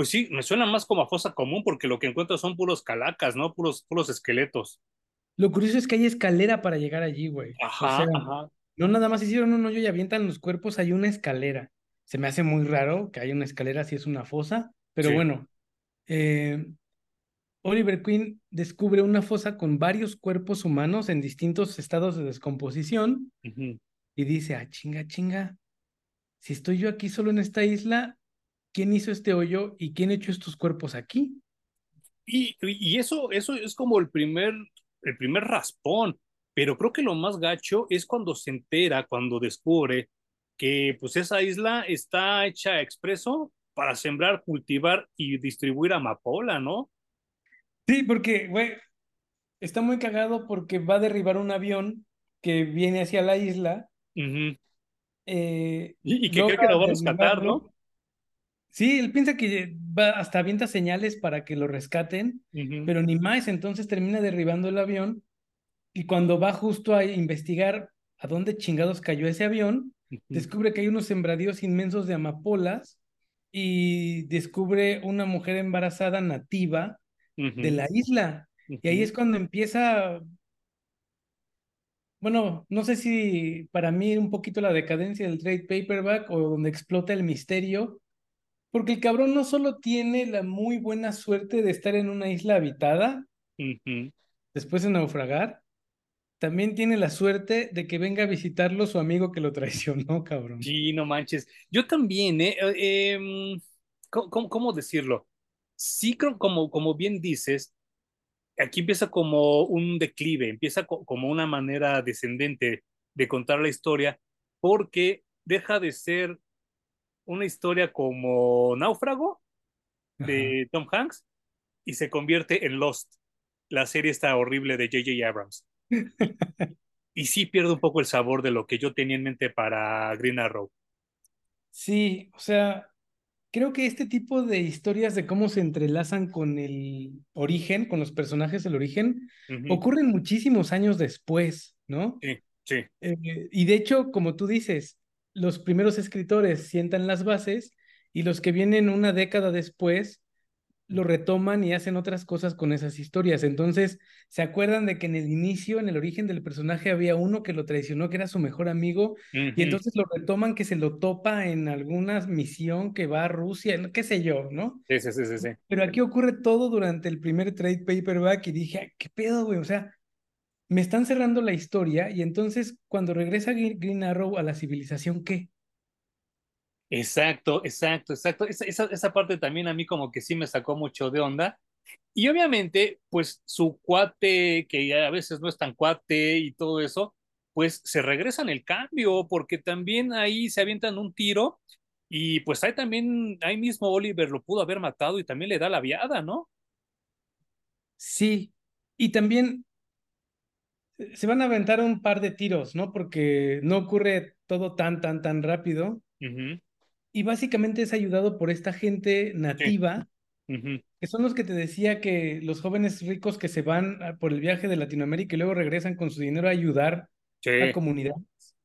Pues sí, me suena más como a fosa común porque lo que encuentro son puros calacas, ¿no? Puros, puros esqueletos. Lo curioso es que hay escalera para llegar allí, güey. Ajá, ajá. No nada más hicieron un hoyo y avientan los cuerpos, hay una escalera. Se me hace muy raro que haya una escalera si es una fosa, pero bueno. Eh, Oliver Queen descubre una fosa con varios cuerpos humanos en distintos estados de descomposición y dice, ah, chinga, chinga, si estoy yo aquí solo en esta isla, quién hizo este hoyo y quién echó estos cuerpos aquí. Y, y eso, eso es como el primer, el primer raspón, pero creo que lo más gacho es cuando se entera, cuando descubre que pues esa isla está hecha expreso para sembrar, cultivar y distribuir amapola, ¿no? Sí, porque, güey, está muy cagado porque va a derribar un avión que viene hacia la isla. Eh, y, que cree que lo va a rescatar, ¿no? Sí, él piensa que va hasta avienta señales para que lo rescaten, pero ni más, entonces termina derribando el avión y cuando va justo a investigar a dónde chingados cayó ese avión, descubre que hay unos sembradíos inmensos de amapolas y descubre una mujer embarazada nativa de la isla. Y ahí es cuando empieza bueno, no sé si para mí un poquito la decadencia del trade paperback o donde explota el misterio, porque el cabrón no solo tiene la muy buena suerte de estar en una isla habitada, después de naufragar, también tiene la suerte de que venga a visitarlo su amigo que lo traicionó, cabrón. Sí, no manches. Yo también, ¿eh? eh em, ¿cómo, decirlo? Sí, como, como bien dices, aquí empieza como un declive, empieza como una manera descendente de contar la historia, porque deja de ser una historia como Náufrago de Tom Hanks y se convierte en Lost, la serie está horrible de J.J. Abrams. y sí pierde un poco el sabor de lo que yo tenía en mente para Green Arrow. Sí, o sea, creo que este tipo de historias de cómo se entrelazan con el origen, con los personajes del origen, ocurren muchísimos años después, ¿no? Sí, sí. Eh, y de hecho, como tú dices, los primeros escritores sientan las bases y los que vienen una década después lo retoman y hacen otras cosas con esas historias. Entonces, se acuerdan de que en el inicio, en el origen del personaje, había uno que lo traicionó, que era su mejor amigo, y entonces lo retoman que se lo topa en alguna misión que va a Rusia, qué sé yo, ¿no? Sí, sí, sí, sí. Pero aquí ocurre todo durante el primer trade paperback y dije, ¿qué pedo, güey? O sea, me están cerrando la historia y entonces cuando regresa Green Arrow a la civilización, ¿qué? Exacto, exacto, exacto. Esa, esa, parte también a mí como que sí me sacó mucho de onda. Y obviamente, pues su cuate, que a veces no es tan cuate y todo eso, pues se regresan el cambio, porque también ahí se avientan un tiro y pues ahí también, ahí mismo Oliver lo pudo haber matado y también le da la viada, ¿no? Sí, y también se van a aventar un par de tiros, ¿no? Porque no ocurre todo tan, tan, tan rápido. Y básicamente es ayudado por esta gente nativa, que son los que te decía que los jóvenes ricos que se van por el viaje de Latinoamérica y luego regresan con su dinero a ayudar a comunidades.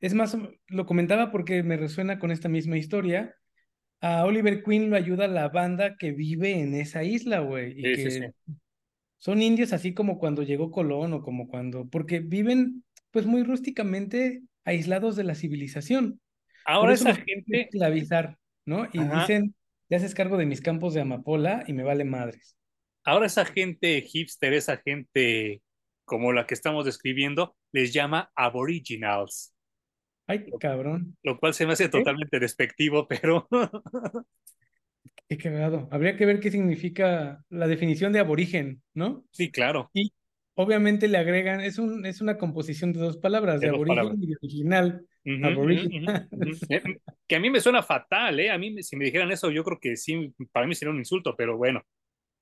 Es más, lo comentaba porque me resuena con esta misma historia. A Oliver Queen lo ayuda la banda que vive en esa isla, güey. Y que son indios así como cuando llegó Colón o como cuando, porque viven pues muy rústicamente aislados de la civilización. Ahora esa gente... Esclavizar, ¿no? Y dicen, te haces cargo de mis campos de amapola y me vale madres. Ahora esa gente hipster, esa gente como la que estamos describiendo, les llama aboriginals. Ay, cabrón. Lo cual se me hace totalmente despectivo, pero... Qué cagado. Habría que ver qué significa la definición de aborigen, ¿no? Sí, claro. Y obviamente le agregan, es, un, es una composición de dos palabras, de, aborigen y de original. Eh, que a mí me suena fatal, ¿eh? A mí, si me dijeran eso, yo creo que sí, para mí sería un insulto, pero bueno,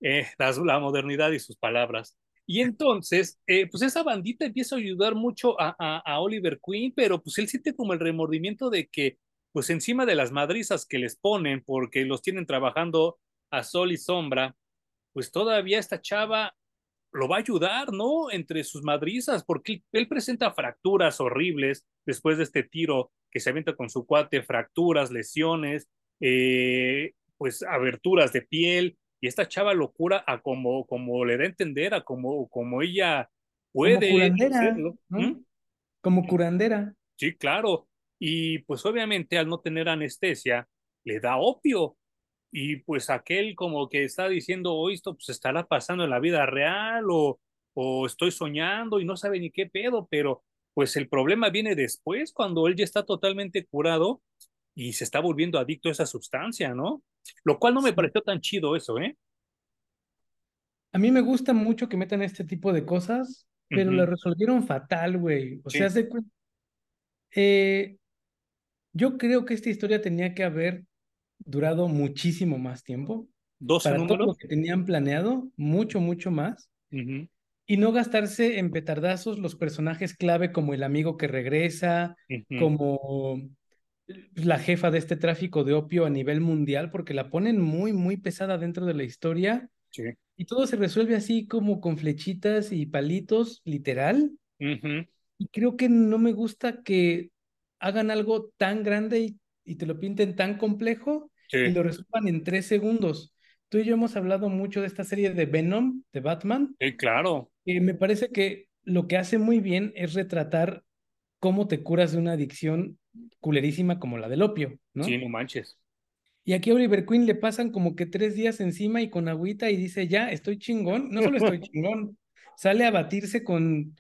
eh, la, modernidad y sus palabras. Y entonces, eh, pues esa bandita empieza a ayudar mucho a, a, Oliver Queen, pero pues él siente como el remordimiento de que, pues encima de las madrizas que les ponen, porque los tienen trabajando a sol y sombra, pues todavía esta chava lo va a ayudar, ¿no? Entre sus madrizas, porque él presenta fracturas horribles después de este tiro que se avienta con su cuate, fracturas, lesiones, eh, pues aberturas de piel, y esta chava lo cura a como, como le da a entender, a como, como ella puede como curandera, ¿no? Como curandera. Sí, claro. Y pues obviamente al no tener anestesia, le da opio y pues aquel como que está diciendo, oh, esto pues estará pasando en la vida real o, o estoy soñando y no sabe ni qué pedo, pero pues el problema viene después cuando él ya está totalmente curado y se está volviendo adicto a esa sustancia, ¿no? Lo cual no me pareció tan chido eso, ¿eh? A mí me gusta mucho que metan este tipo de cosas, pero lo resolvieron fatal, güey. O sea, hace... eh, yo creo que esta historia tenía que haber durado muchísimo más tiempo. ¿Dos para todo lo que tenían planeado, mucho, mucho más. Y no gastarse en petardazos los personajes clave como el amigo que regresa, como la jefa de este tráfico de opio a nivel mundial, porque la ponen muy, muy pesada dentro de la historia. Y todo se resuelve así como con flechitas y palitos, literal. Y creo que no me gusta que hagan algo tan grande y, y te lo pinten tan complejo y lo resuelvan en tres segundos. Tú y yo hemos hablado mucho de esta serie de Venom, de Batman. Sí, claro. Y me parece que lo que hace muy bien es retratar cómo te curas de una adicción culerísima como la del opio, ¿no? Sí, no manches. Y aquí a Oliver Queen le pasan como que tres días encima y con agüita y dice, ya, estoy chingón. No solo estoy chingón, sale a batirse con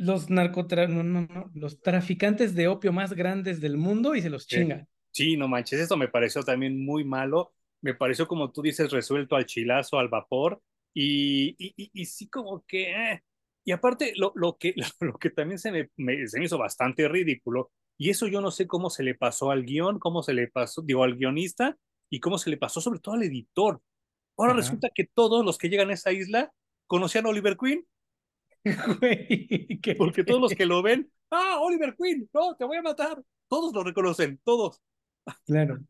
los narcotra no, no, no, los traficantes de opio más grandes del mundo y se los chinga. Sí, no manches, esto me pareció también muy malo. Me pareció, como tú dices, resuelto al chilazo, al vapor. Y, y, y, sí, como que. Eh. Y aparte, lo, lo, que, lo que también se me, me, se me hizo bastante ridículo y eso yo no sé cómo se le pasó al guion, cómo se le pasó, digo, al guionista y cómo se le pasó sobre todo al editor. Ahora Ajá. resulta que todos los que llegan a esa isla conocían a Oliver Queen. Porque todos los que lo ven, ah, Oliver Queen, no, te voy a matar. Todos lo reconocen, todos. Claro.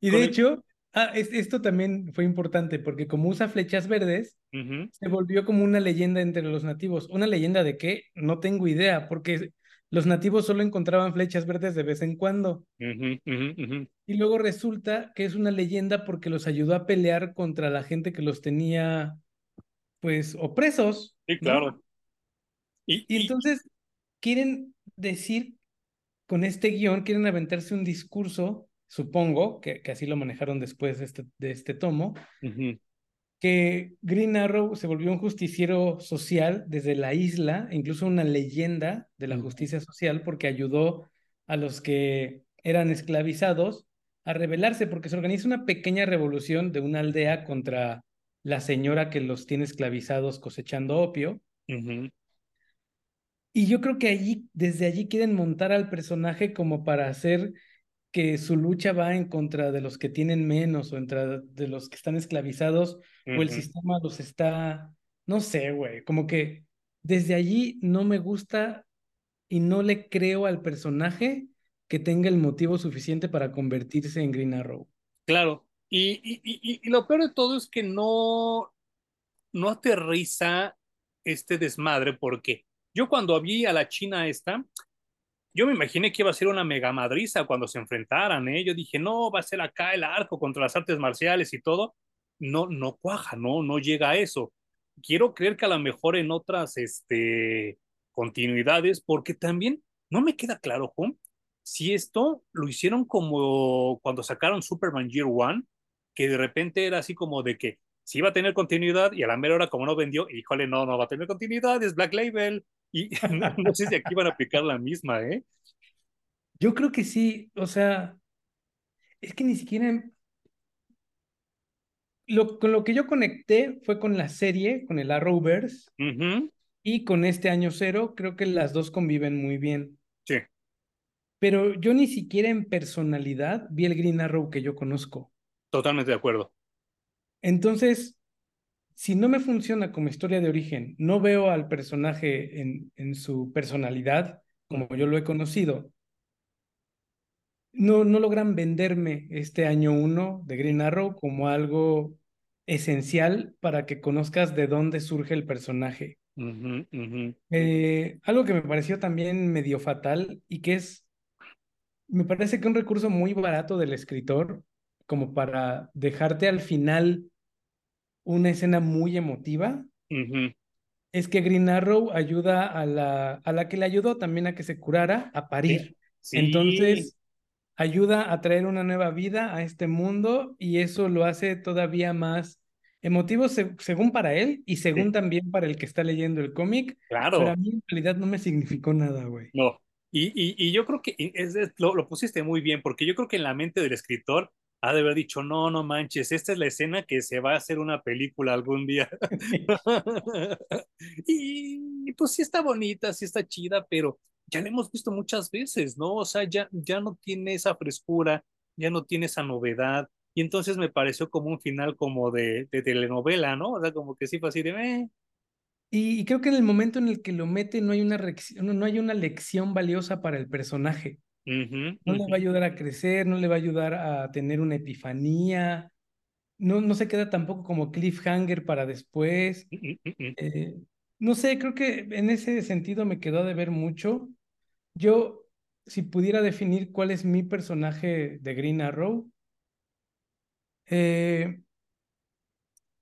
Y de hecho, ah, esto también fue importante porque como usa flechas verdes, uh -huh. se volvió como una leyenda entre los nativos. ¿Una leyenda de qué? No tengo idea, porque los nativos solo encontraban flechas verdes de vez en cuando. Uh -huh, uh -huh. Y luego resulta que es una leyenda porque los ayudó a pelear contra la gente que los tenía, pues, opresos. Sí, claro. ¿no? Y, y, entonces quieren decir, con este guion, quieren aventarse un discurso, supongo, que, que así lo manejaron después de este, de este tomo, que Green Arrow se volvió un justiciero social desde la isla, incluso una leyenda de la justicia social, porque ayudó a los que eran esclavizados a rebelarse, porque se organiza una pequeña revolución de una aldea contra la señora que los tiene esclavizados cosechando opio. Uh -huh. Y yo creo que allí, desde allí quieren montar al personaje como para hacer que su lucha va en contra de los que tienen menos o en contra de los que están esclavizados uh -huh. o el sistema los está, no sé, güey, como que desde allí no me gusta y no le creo al personaje que tenga el motivo suficiente para convertirse en Green Arrow. Claro, y, y, y, y lo peor de todo es que no, no aterriza este desmadre porque yo cuando vi a la china esta, yo me imaginé que iba a ser una mega madriza cuando se enfrentaran, ¿eh? Yo dije, no, va a ser acá el arco contra las artes marciales y todo. No, no cuaja, no, no llega a eso. Quiero creer que a lo mejor en otras este, continuidades, porque también no me queda claro, si esto lo hicieron como cuando sacaron Superman Year One, que de repente era así como de que si iba a tener continuidad y a la mera hora como no vendió, híjole, no, no va a tener continuidad, es Black Label, y no, no, sé si aquí van a aplicar la misma, ¿eh? Yo creo que sí, o sea, es que ni siquiera... Lo, con lo que yo conecté fue con la serie, con el Arrowverse, uh -huh. y con este año cero, creo que las dos conviven muy bien. Sí. Pero yo ni siquiera en personalidad vi el Green Arrow que yo conozco. Totalmente de acuerdo. Entonces, si no me funciona como historia de origen, no veo al personaje en, en su personalidad, como yo lo he conocido, no, no logran venderme este año uno de Green Arrow como algo esencial para que conozcas de dónde surge el personaje. Uh -huh, uh -huh. Eh, algo que me pareció también medio fatal y que es, me parece que un recurso muy barato del escritor como para dejarte al final una escena muy emotiva, uh -huh. es que Green Arrow ayuda a la, a la que le ayudó también a que se curara, a parir. Sí. Entonces, ayuda a traer una nueva vida a este mundo y eso lo hace todavía más emotivo se, según para él y según sí. también para el que está leyendo el cómic. Claro. Pero a mí en realidad no me significó nada, güey. No. Y, y, y, yo creo que es, es, lo, lo pusiste muy bien, porque yo creo que en la mente del escritor ha de haber dicho, no, no manches, esta es la escena que se va a hacer una película algún día. y pues sí está bonita, sí está chida, pero ya la hemos visto muchas veces, ¿no? O sea, ya, ya no tiene esa frescura, ya no tiene esa novedad. Y entonces me pareció como un final como de, telenovela, ¿no? O sea, como que sí fue así de... Eh. Y, y, creo que en el momento en el que lo mete no hay una, no hay una lección valiosa para el personaje. Uh -huh, no uh -huh. le va a ayudar a crecer, no le va a ayudar a tener una epifanía, no, no se queda tampoco como cliffhanger para después. Uh -huh. eh, no sé, creo que en ese sentido me quedó de ver mucho. Yo, si pudiera definir cuál es mi personaje de Green Arrow, eh,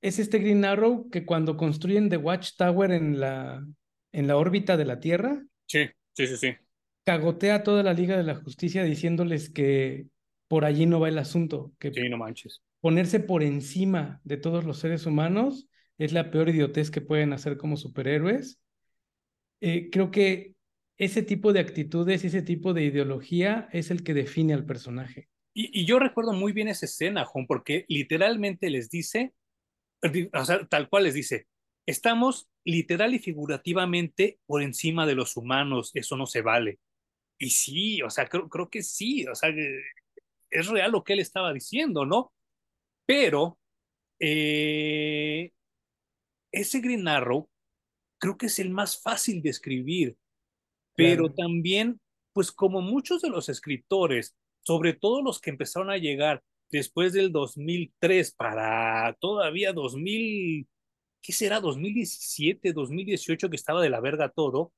es este Green Arrow que cuando construyen The Watchtower en la, en la órbita de la Tierra. Sí, sí, sí, sí. Cagotea a toda la Liga de la Justicia diciéndoles que por allí no va el asunto, que sí, no manches. ponerse por encima de todos los seres humanos es la peor idiotez que pueden hacer como superhéroes. Eh, creo que ese tipo de actitudes, ese tipo de ideología es el que define al personaje. Y, y yo recuerdo muy bien esa escena, Juan, porque literalmente les dice, o sea, tal cual les dice, estamos literal y figurativamente por encima de los humanos, eso no se vale. Y sí, o sea, creo, creo que sí, o sea, es real lo que él estaba diciendo, ¿no? Pero eh, ese Green Arrow creo que es el más fácil de escribir, pero también, pues como muchos de los escritores, sobre todo los que empezaron a llegar después del 2003 para todavía 2000, ¿qué será? 2017, 2018 que estaba de la verga todo,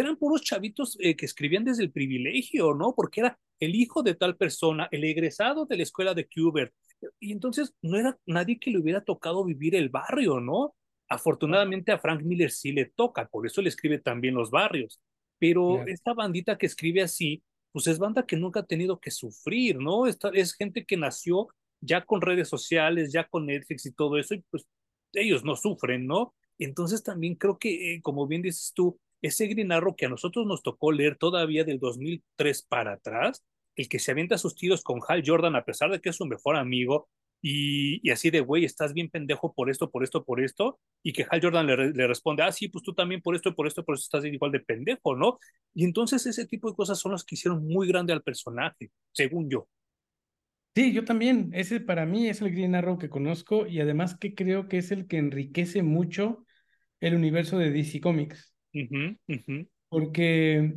eran puros chavitos eh, que escribían desde el privilegio, ¿no? Porque era el hijo de tal persona, el egresado de la escuela de Kubert. Y entonces no era nadie que le hubiera tocado vivir el barrio, ¿no? Afortunadamente a Frank Miller sí le toca, por eso le escribe también los barrios. Pero esta bandita que escribe así, pues es banda que nunca ha tenido que sufrir, ¿no? Esta, es gente que nació ya con redes sociales, ya con Netflix y todo eso, y pues ellos no sufren, ¿no? Entonces también creo que, eh, como bien dices tú, ese grinarro que a nosotros nos tocó leer todavía del 2003 para atrás, el que se avienta sus tiros con Hal Jordan a pesar de que es su mejor amigo, y, así de, güey, estás bien pendejo por esto, por esto, por esto, y que Hal Jordan le, le, responde, ah, sí, pues tú también por esto, por esto, por eso estás igual de pendejo, ¿no? Y entonces ese tipo de cosas son las que hicieron muy grande al personaje, según yo. Sí, yo también. Ese para mí es el Green Arrow que conozco y además que creo que es el que enriquece mucho el universo de DC Comics. Porque,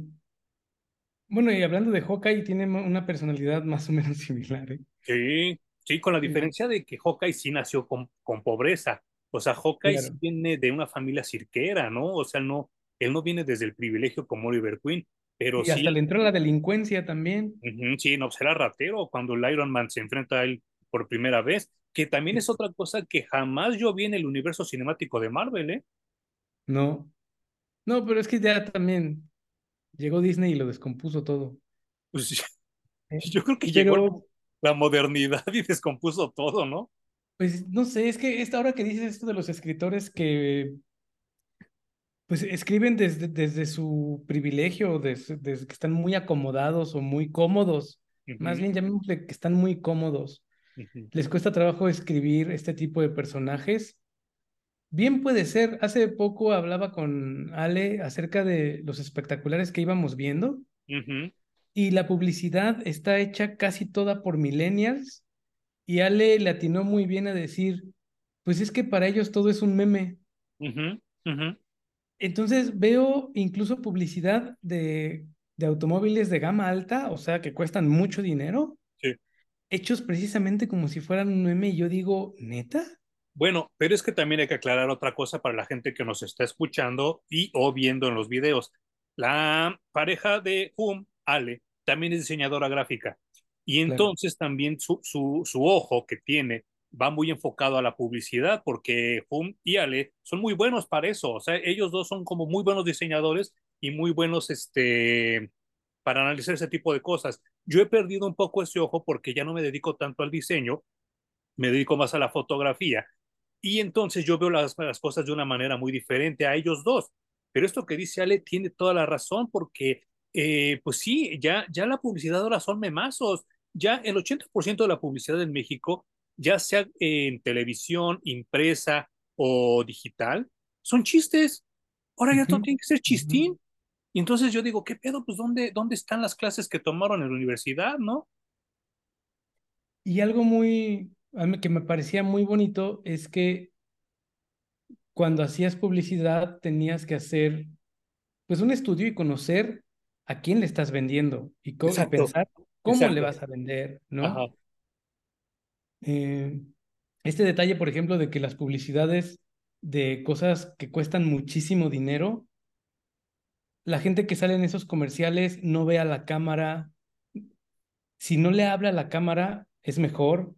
bueno, y hablando de Hawkeye, tiene una personalidad más o menos similar. ¿eh? Sí, sí, con la diferencia de que Hawkeye sí nació con, con pobreza. O sea, Hawkeye sí viene de una familia cirquera, ¿no? O sea, no, él no viene desde el privilegio como Oliver Queen. Pero y hasta le entró la delincuencia también. sí, no, será pues ratero cuando el Iron Man se enfrenta a él por primera vez, que también es otra cosa que jamás yo vi en el universo cinemático de Marvel, ¿eh? No, no, pero es que ya también llegó Disney y lo descompuso todo. Pues eh, yo creo que llegó la modernidad y descompuso todo, ¿no? Pues no sé, es que esta hora que dices esto de los escritores que pues escriben desde, desde su privilegio, desde, que están muy acomodados o muy cómodos. Más bien llamémosle que están muy cómodos. Les cuesta trabajo escribir este tipo de personajes Bien puede ser. Hace poco hablaba con Ale acerca de los espectaculares que íbamos viendo. Y la publicidad está hecha casi toda por millennials. Y Ale le atinó muy bien a decir, pues es que para ellos todo es un meme. Entonces veo incluso publicidad de, de, automóviles de gama alta, o sea, que cuestan mucho dinero, hechos precisamente como si fueran un meme. Y yo digo, ¿neta? Bueno, pero es que también hay que aclarar otra cosa para la gente que nos está escuchando y o viendo en los videos. La pareja de Hum, Ale, también es diseñadora gráfica. Y entonces también su, su, su, ojo que tiene va muy enfocado a la publicidad porque Hum y Ale son muy buenos para eso. O sea, ellos dos son como muy buenos diseñadores y muy buenos este, para analizar ese tipo de cosas. Yo he perdido un poco ese ojo porque ya no me dedico tanto al diseño, me dedico más a la fotografía y entonces yo veo las, las cosas de una manera muy diferente a ellos dos. Pero esto que dice Ale tiene toda la razón porque, eh, pues sí, ya, ya la publicidad ahora son memazos. Ya el 80% de la publicidad en México, ya sea en televisión, impresa o digital, son chistes. Ahora ya todo tiene que ser chistín. Y entonces yo digo, ¿qué pedo? Pues ¿dónde, ¿dónde están las clases que tomaron en la universidad, no? Y algo muy, que me parecía muy bonito es que cuando hacías publicidad tenías que hacer pues un estudio y conocer a quién le estás vendiendo y, pensar cómo le vas a vender, ¿no? Eh, este detalle, por ejemplo, de que las publicidades de cosas que cuestan muchísimo dinero, la gente que sale en esos comerciales no ve a la cámara, si no le habla a la cámara, es mejor.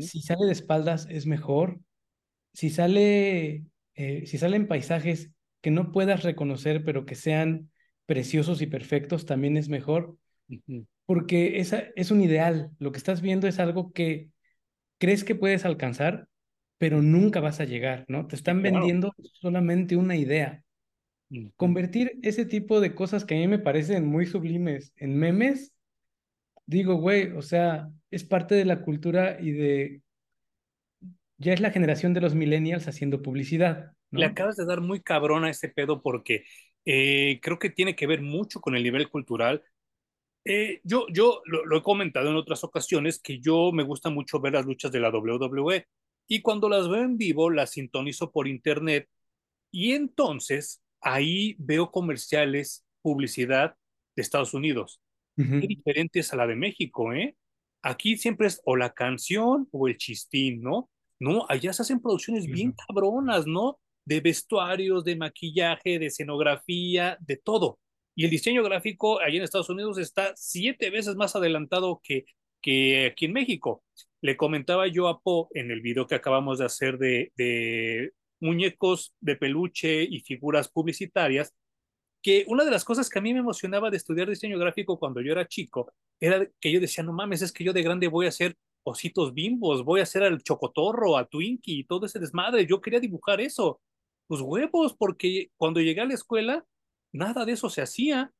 Si sale de espaldas, es mejor. Si sale, eh, si salen paisajes, que no puedas reconocer, pero que sean preciosos y perfectos, también es mejor, porque esa es un ideal. Lo que estás viendo es algo que crees que puedes alcanzar, pero nunca vas a llegar, ¿no? Te están vendiendo solamente una idea. Convertir ese tipo de cosas que a mí me parecen muy sublimes en memes, digo, güey, o sea, es parte de la cultura y de... Ya es la generación de los millennials haciendo publicidad. Le acabas de dar muy cabrón a ese pedo porque eh, creo que tiene que ver mucho con el nivel cultural. Eh, yo yo lo, lo, he comentado en otras ocasiones que yo me gusta mucho ver las luchas de la WWE y cuando las veo en vivo las sintonizo por internet y entonces ahí veo comerciales, publicidad de Estados Unidos, muy diferentes a la de México, ¿eh? Aquí siempre es o la canción o el chistín, ¿no? No, allá se hacen producciones bien cabronas, ¿no? De vestuarios, de maquillaje, de escenografía, de todo. Y el diseño gráfico allá en Estados Unidos está siete veces más adelantado que, que aquí en México. Le comentaba yo a Po en el video que acabamos de hacer de, de muñecos de peluche y figuras publicitarias, que una de las cosas que a mí me emocionaba de estudiar diseño gráfico cuando yo era chico era que yo decía, no mames, es que yo de grande voy a hacer ositos bimbos, voy a hacer al chocotorro, a Twinkie y todo ese desmadre. Yo quería dibujar eso. Pues huevos, porque cuando llegué a la escuela, nada de eso se hacía.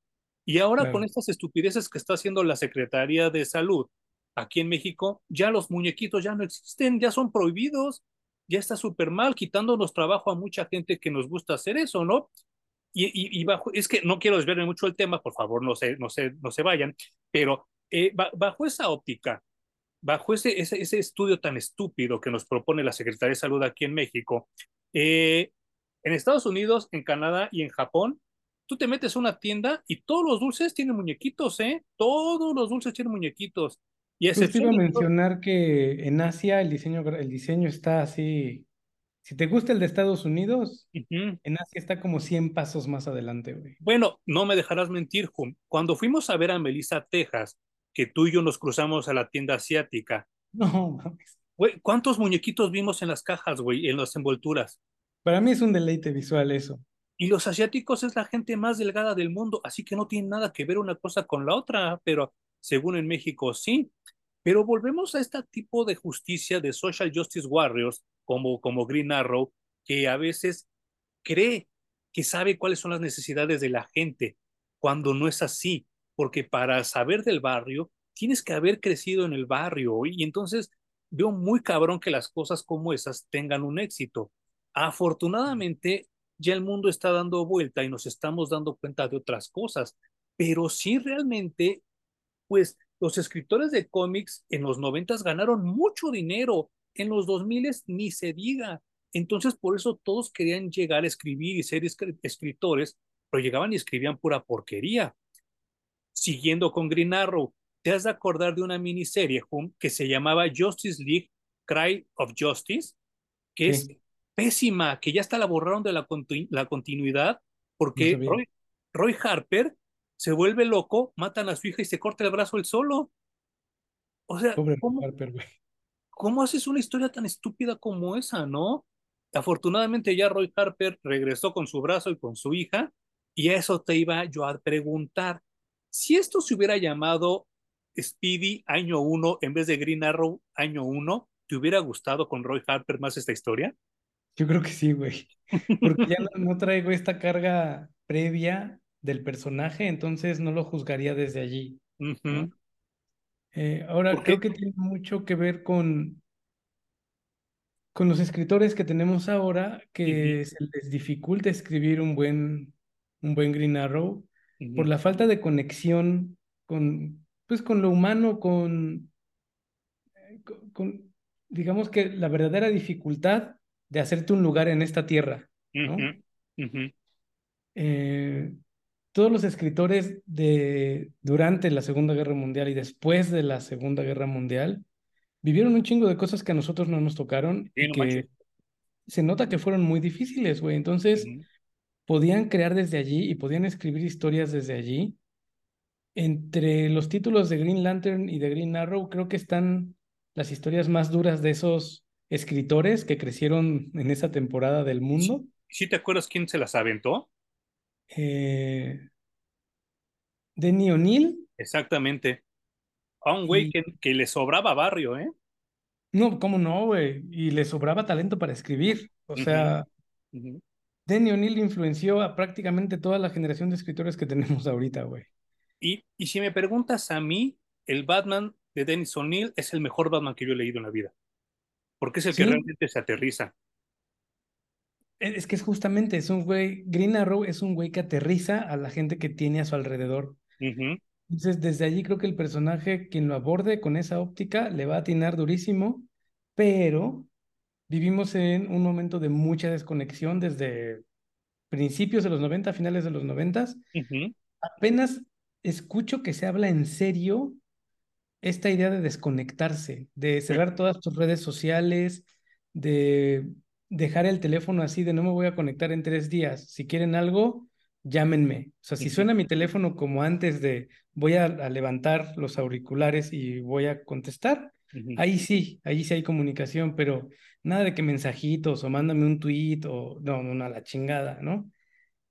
Y ahora con estas estupideces que está haciendo la Secretaría de Salud aquí en México, ya los muñequitos ya no existen, ya son prohibidos ya está súper mal, quitándonos trabajo a mucha gente que nos gusta hacer eso, ¿no? Y, y, bajo, es que no quiero desviarme mucho el tema, por favor, no se, no se, no se vayan, pero eh, bajo esa óptica, bajo ese, ese, ese, estudio tan estúpido que nos propone la Secretaría de Salud aquí en México, eh, en Estados Unidos, en Canadá y en Japón, tú te metes a una tienda y todos los dulces tienen muñequitos, ¿eh? Todos los dulces tienen muñequitos. Y es pues iba a mencionar que en Asia el diseño, el diseño está así. Si te gusta el de Estados Unidos, en Asia está como 100 pasos más adelante, güey. Bueno, no me dejarás mentir, Jum. Cuando fuimos a ver a Melissa, Texas, que tú y yo nos cruzamos a la tienda asiática. No, mames. Güey, ¿cuántos muñequitos vimos en las cajas, güey, en las envolturas? Para mí es un deleite visual eso. Y los asiáticos es la gente más delgada del mundo, así que no tiene nada que ver una cosa con la otra, pero según en México sí. Pero volvemos a este tipo de justicia de social justice warriors como, como Green Arrow, que a veces cree que sabe cuáles son las necesidades de la gente, cuando no es así, porque para saber del barrio tienes que haber crecido en el barrio y entonces veo muy cabrón que las cosas como esas tengan un éxito. Afortunadamente, ya el mundo está dando vuelta y nos estamos dando cuenta de otras cosas, pero sí realmente, pues los escritores de cómics en los noventas ganaron mucho dinero, en los dos miles ni se diga. Entonces, por eso todos querían llegar a escribir y ser escritores, pero llegaban y escribían pura porquería. Siguiendo con Green Arrow, ¿te has de acordar de una miniserie que se llamaba Justice League Cry of Justice? Que es pésima, que ya hasta la borraron de la, la continuidad, porque Roy, Roy Harper se vuelve loco, matan a su hija y se corta el brazo él solo. O sea, ¿cómo, ¿cómo haces una historia tan estúpida como esa, no? Afortunadamente ya Roy Harper regresó con su brazo y con su hija, y eso te iba yo a preguntar. Si esto se hubiera llamado Speedy año 1 en vez de Green Arrow año 1, ¿te hubiera gustado con Roy Harper más esta historia? Yo creo que sí, güey. Porque ya no traigo esta carga previa del personaje, entonces no lo juzgaría desde allí. Eh, ahora, creo que tiene mucho que ver con, con los escritores que tenemos ahora, que se les dificulta escribir un buen, un buen Green Arrow por la falta de conexión con, pues, con lo humano, con, con, digamos que la verdadera dificultad de hacerte un lugar en esta tierra. ¿no? Eh, todos los escritores de durante la Segunda Guerra Mundial y después de la Segunda Guerra Mundial vivieron un chingo de cosas que a nosotros no nos tocaron y que se nota que fueron muy difíciles, güey. Entonces, podían crear desde allí y podían escribir historias desde allí. Entre los títulos de Green Lantern y de Green Arrow, creo que están las historias más duras de esos escritores que crecieron en esa temporada del mundo. ¿Sí te acuerdas quién se las aventó? Eh, O'Neill. Exactamente. A un güey que, que, le sobraba barrio, ¿eh? No, ¿cómo no, güey? Y le sobraba talento para escribir. O sea, Denny O'Neill influenció a prácticamente toda la generación de escritores que tenemos ahorita, güey. Y, y si me preguntas a mí, el Batman de Dennis O'Neill es el mejor Batman que yo he leído en la vida. Porque es el que realmente se aterriza. Es que es justamente, es un güey, Green Arrow es un güey que aterriza a la gente que tiene a su alrededor. Entonces, desde allí creo que el personaje, quien lo aborde con esa óptica, le va a atinar durísimo, pero vivimos en un momento de mucha desconexión desde principios de los 90, finales de los 90. Apenas escucho que se habla en serio esta idea de desconectarse, de cerrar todas tus redes sociales, de dejar el teléfono así de no me voy a conectar en tres días. Si quieren algo, llámenme. O sea, si suena mi teléfono como antes de voy a, levantar los auriculares y voy a contestar, ahí sí, ahí sí hay comunicación, pero nada de que mensajitos o mándame un tweet o no, no, la chingada, ¿no?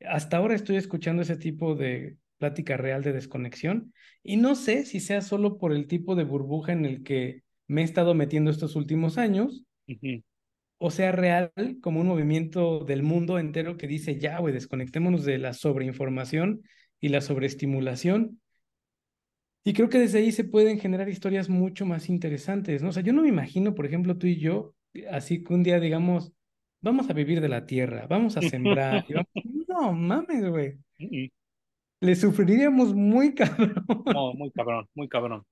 Hasta ahora estoy escuchando ese tipo de plática real de desconexión y no sé si sea solo por el tipo de burbuja en el que me he estado metiendo estos últimos años o sea real como un movimiento del mundo entero que dice, ya, güey, desconectémonos de la sobreinformación y la sobreestimulación. Y creo que desde ahí se pueden generar historias mucho más interesantes, ¿no? O sea, yo no me imagino, por ejemplo, tú y yo, así que un día digamos, vamos a vivir de la tierra, vamos a sembrar. No mames, güey. Le sufriríamos muy cabrón. No, muy cabrón, muy cabrón.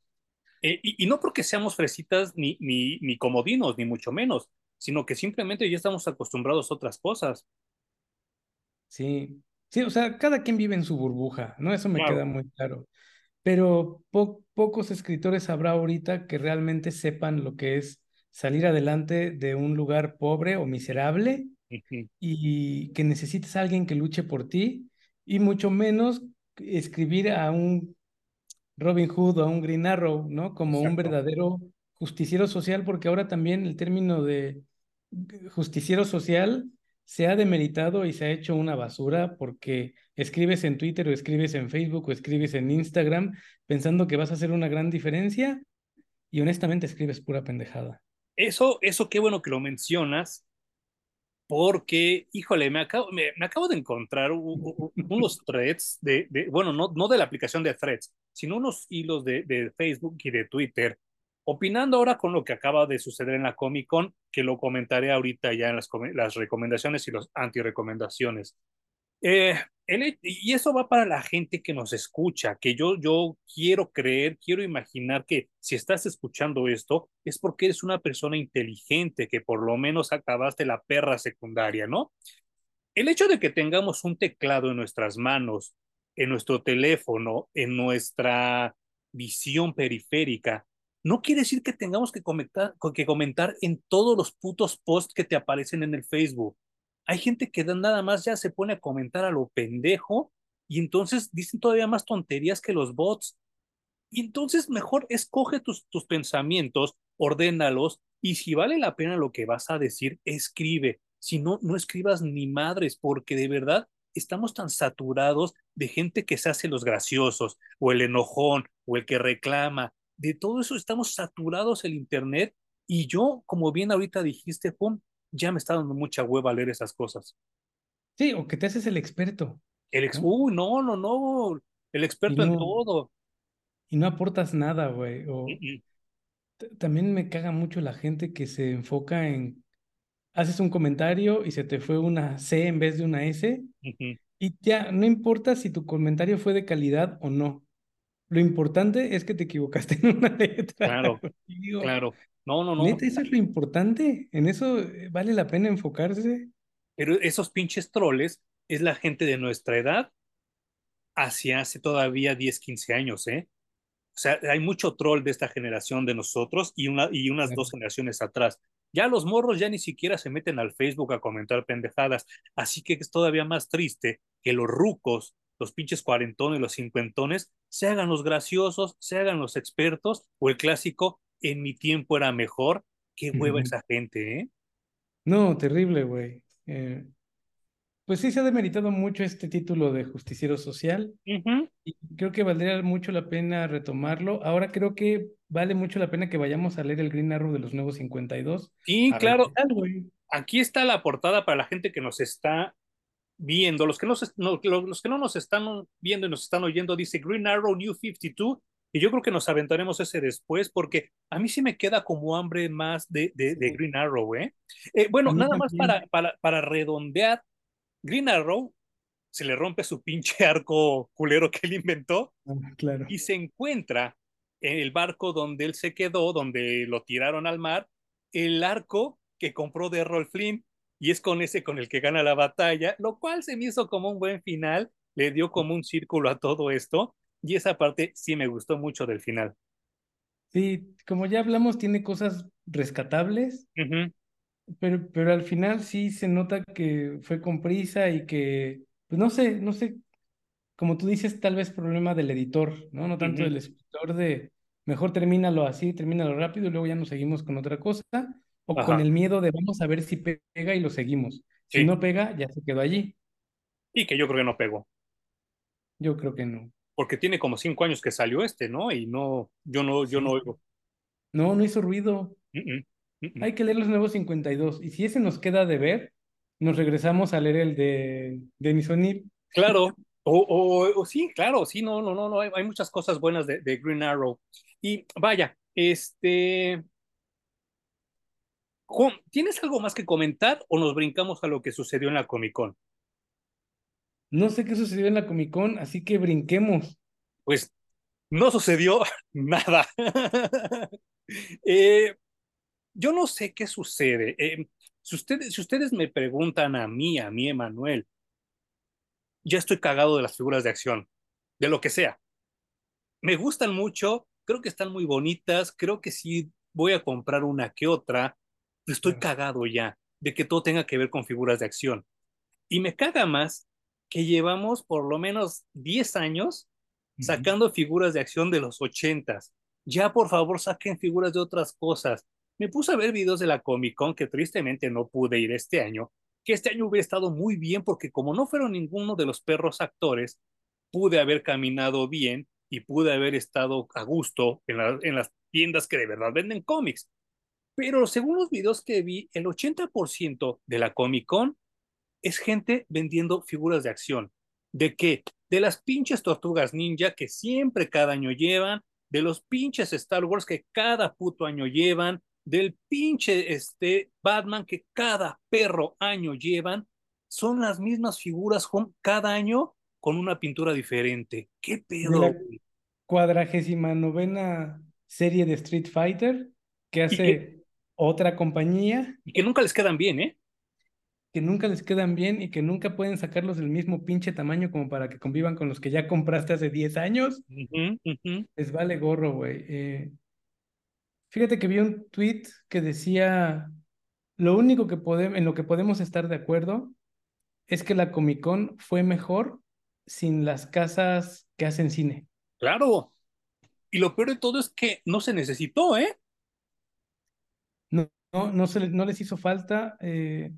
Eh, y, y, no porque seamos fresitas ni, ni, ni comodinos, ni mucho menos sino que simplemente ya estamos acostumbrados a otras cosas. Sí, sí, o sea, cada quien vive en su burbuja, ¿no? Eso me queda muy claro. Pero pocos escritores habrá ahorita que realmente sepan lo que es salir adelante de un lugar pobre o miserable y que necesites a alguien que luche por ti y mucho menos escribir a un Robin Hood o a un Green Arrow, ¿no? Como un verdadero justiciero social, porque ahora también el término de justiciero social se ha demeritado y se ha hecho una basura porque escribes en Twitter o escribes en Facebook o escribes en Instagram pensando que vas a hacer una gran diferencia y honestamente escribes pura pendejada. Eso, eso qué bueno que lo mencionas, porque, híjole, me acabo, me, acabo de encontrar unos threads de, de, bueno, no, no de la aplicación de threads, sino unos hilos de, de Facebook y de Twitter Opinando ahora con lo que acaba de suceder en la Comic Con, que lo comentaré ahorita ya en las, recomendaciones y las anti-recomendaciones. Eh, y eso va para la gente que nos escucha, que yo, yo quiero creer, quiero imaginar que si estás escuchando esto es porque eres una persona inteligente, que por lo menos acabaste la perra secundaria, ¿no? El hecho de que tengamos un teclado en nuestras manos, en nuestro teléfono, en nuestra visión periférica, no quiere decir que tengamos que comentar, que comentar en todos los putos posts que te aparecen en el Facebook. Hay gente que nada más ya se pone a comentar a lo pendejo y entonces dicen todavía más tonterías que los bots. Y entonces mejor escoge tus, tus pensamientos, ordénalos y si vale la pena lo que vas a decir, escribe. Si no, no escribas ni madres porque de verdad estamos tan saturados de gente que se hace los graciosos o el enojón o el que reclama de todo eso estamos saturados el Internet y yo, como bien ahorita dijiste, pum, ya me está dando mucha hueva leer esas cosas. Sí, o que te haces el experto. El ex ¿no? no, no, no, el experto en todo. Y no aportas nada, güey. O... También me caga mucho la gente que se enfoca en, haces un comentario y se te fue una C en vez de una S. Y ya, no importa si tu comentario fue de calidad o no. Lo importante es que te equivocaste en una letra. Claro, claro. No, no, no. Neta, eso es lo importante. En eso eh, vale la pena enfocarse. Pero esos pinches troles es la gente de nuestra edad hacia hace todavía 10, 15 años, ¿eh? O sea, hay mucho troll de esta generación de nosotros y, una, y unas dos generaciones atrás. Ya los morros ya ni siquiera se meten al Facebook a comentar pendejadas. Así que es todavía más triste que los rucos los pinches cuarentones, los cincuentones, se hagan los graciosos, se hagan los expertos, o el clásico, en mi tiempo era mejor. Qué hueva esa gente, ¿eh? No, terrible, güey. Eh, pues sí se ha demeritado mucho este título de justiciero social y creo que valdría mucho la pena retomarlo. Ahora creo que vale mucho la pena que vayamos a leer el Green Arrow de los nuevos 52. Sí, claro. Aquí está la portada para la gente que nos está viendo. Los que, no, los que no nos están viendo y nos están oyendo, dice Green Arrow New 52. Y yo creo que nos aventaremos ese después, porque a mí sí me queda como hambre más de, de, Green Arrow, ¿eh? eh bueno, nada más para, para, para redondear Green Arrow se le rompe su pinche arco culero que él inventó ah, claro. y se encuentra en el barco donde él se quedó, donde lo tiraron al mar, el arco que compró de Rolf Flynn y es con ese con el que gana la batalla, lo cual se me hizo como un buen final, le dio como un círculo a todo esto y esa parte sí me gustó mucho del final. Sí, como ya hablamos, tiene cosas rescatables, pero, pero al final sí se nota que fue con prisa y que, pues no sé, no sé, como tú dices, tal vez problema del editor, ¿no? No tanto del escritor de, mejor termínalo así, termínalo rápido y luego ya nos seguimos con otra cosa, o con el miedo de vamos a ver si pega y lo seguimos. Si no pega, ya se quedó allí. Y que yo creo que no pegó. Yo creo que no. Porque tiene como cinco años que salió este, ¿no? Y no, yo no, yo no oigo. No, no hizo ruido. Hay que leer los nuevos 52. Y si ese nos queda de ver, nos regresamos a leer el de Denis O'Neill. Claro, o, o, sí, claro, sí, no, no, no, no, hay, muchas cosas buenas de, de, Green Arrow. Y vaya, este. ¿Tienes algo más que comentar o nos brincamos a lo que sucedió en la Comic Con? No sé qué sucedió en la Comic Con, así que brinquemos. Pues no sucedió nada. eh, yo no sé qué sucede. Eh, si, ustedes, si ustedes me preguntan a mí, a mí, Emanuel, ya estoy cagado de las figuras de acción, de lo que sea. Me gustan mucho, creo que están muy bonitas, creo que sí voy a comprar una que otra. Estoy cagado ya de que todo tenga que ver con figuras de acción. Y me caga más que llevamos por lo menos 10 años sacando figuras de acción de los ochentas. Ya por favor saquen figuras de otras cosas me puse a ver videos de la Comic Con que tristemente no pude ir este año, que este año hubiera estado muy bien porque como no fueron ninguno de los perros actores, pude haber caminado bien y pude haber estado a gusto en, en las tiendas que de verdad venden cómics. Pero según los videos que vi, el 80% de la Comic Con es gente vendiendo figuras de acción. ¿De qué? De las pinches tortugas ninja que siempre cada año llevan, de los pinches Star Wars que cada puto año llevan, del pinche este, Batman que cada perro año llevan, son las mismas figuras cada año con una pintura diferente. ¿Qué pedo? La cuadragésima novena serie de Street Fighter que hace otra compañía. Y que nunca les quedan bien, ¿eh? Que nunca les quedan bien y que nunca pueden sacarlos del mismo pinche tamaño como para que convivan con los que ya compraste hace 10 años. Les vale gorro, güey. Eh, Fíjate que vi un tweet que decía, lo único que podemos, en lo que podemos estar de acuerdo es que la Comic Con fue mejor sin las casas que hacen cine. Claro. Y lo peor de todo es que no se necesitó, ¿eh? No, no, no, se, no les hizo falta. Eh,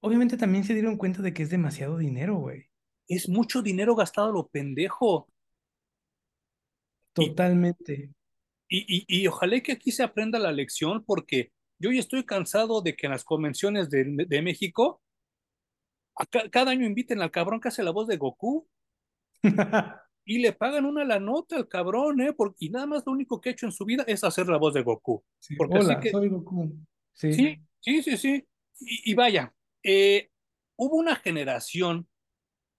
obviamente también se dieron cuenta de que es demasiado dinero, güey. Es mucho dinero gastado lo pendejo. Totalmente. Y, ojalá que aquí se aprenda la lección porque yo ya estoy cansado de que en las convenciones de, México cada año inviten al cabrón que hace la voz de Goku y le pagan una la nota al cabrón, ¿eh? Porque, y nada más lo único que ha hecho en su vida es hacer la voz de Goku. porque hola, soy Goku. Sí, sí, sí, sí. Y, vaya, eh, hubo una generación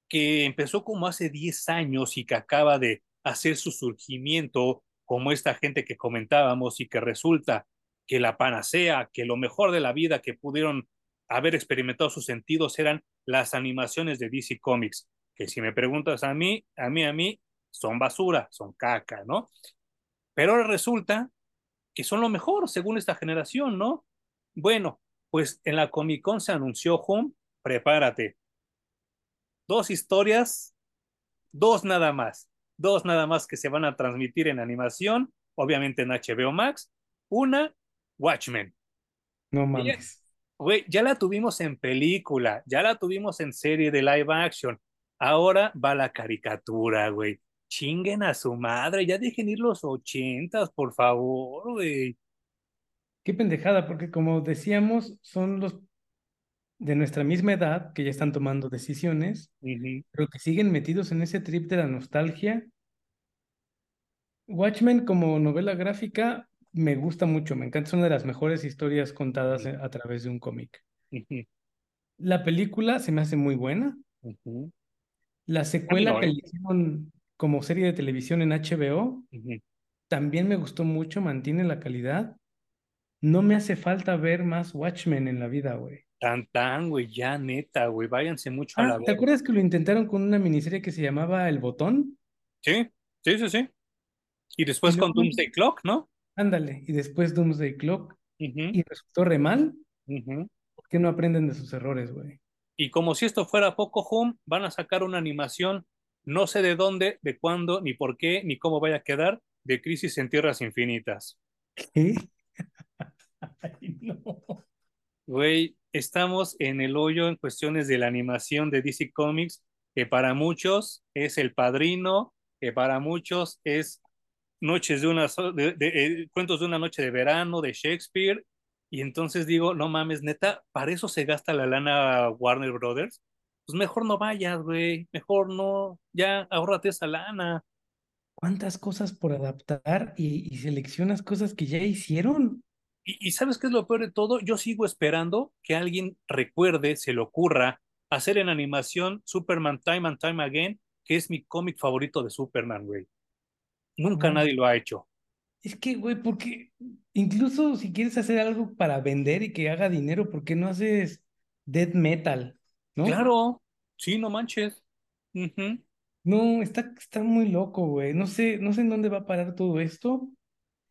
que empezó como hace 10 años y que acaba de hacer su surgimiento como esta gente que comentábamos y que resulta que la panacea, que lo mejor de la vida que pudieron haber experimentado sus sentidos eran las animaciones de DC Comics, que si me preguntas a mí, a mí, a mí, son basura, son caca, ¿no? Pero ahora resulta que son lo mejor según esta generación, ¿no? Bueno, pues en la Comic Con se anunció, Home, prepárate. Dos historias, dos nada más dos nada más que se van a transmitir en animación, obviamente en HBO Max. Una, Watchmen. No mames. Güey, ya la tuvimos en película, ya la tuvimos en serie de live action. Ahora va la caricatura, güey. Chinguen a su madre, ya dejen ir los ochentas, por favor, güey. Qué pendejada, porque como decíamos, son los de nuestra misma edad que ya están tomando decisiones, pero que siguen metidos en ese trip de la nostalgia. Watchmen como novela gráfica me gusta mucho, me encanta, es una de las mejores historias contadas a través de un cómic. La película se me hace muy buena. La secuela que le hicieron como serie de televisión en HBO también me gustó mucho, mantiene la calidad. No me hace falta ver más Watchmen en la vida, güey. Tan, tan, güey, ya neta, güey, váyanse mucho a Ah, la ¿te acuerdas que lo intentaron con una miniserie que se llamaba El Botón? Sí, sí, sí, sí. Y Y después con luego, Doomsday Clock, ¿no? ándale, y después Doomsday Clock, Ujú, y resultó re mal. ujú. ¿Por qué no aprenden de sus errores, güey? Y como si esto fuera poco home, van a sacar una animación, no sé de dónde, de cuándo, ni por qué, ni cómo vaya a quedar, de Crisis en Tierras Infinitas. ¿Qué? Ay, no. Güey, estamos en el hoyo en cuestiones de la animación de DC Comics, que para muchos es El Padrino, que para muchos es Noches de una so- de- de- eh, cuentos de una noche de verano de Shakespeare. Y entonces digo, no mames, neta, para eso se gasta la lana Warner Brothers. Pues mejor no vayas, güey, mejor no, ya ahórrate esa lana. ¿Cuántas cosas por adaptar y, y seleccionas cosas que ya hicieron? Y, y ¿sabes qué es lo peor de todo? Yo sigo esperando que alguien recuerde, se le ocurra, hacer en animación Superman Time and Time Again, que es mi cómic favorito de Superman, güey. Nunca nadie lo ha hecho. Es que, güey, porque incluso si quieres hacer algo para vender y que haga dinero, ¿por qué no haces death metal? ¿No? Claro, sí, no manches. No, está, está muy loco, güey. No sé, no sé en dónde va a parar todo esto.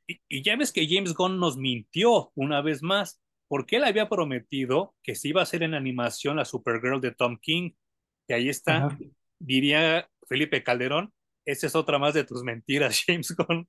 Y, y ya ves que James Gunn nos mintió una vez más, porque él había prometido que se iba a hacer en animación la Supergirl de Tom King. Y ahí está, Ajá. diría Felipe Calderón, esa es otra más de tus mentiras, James Gunn.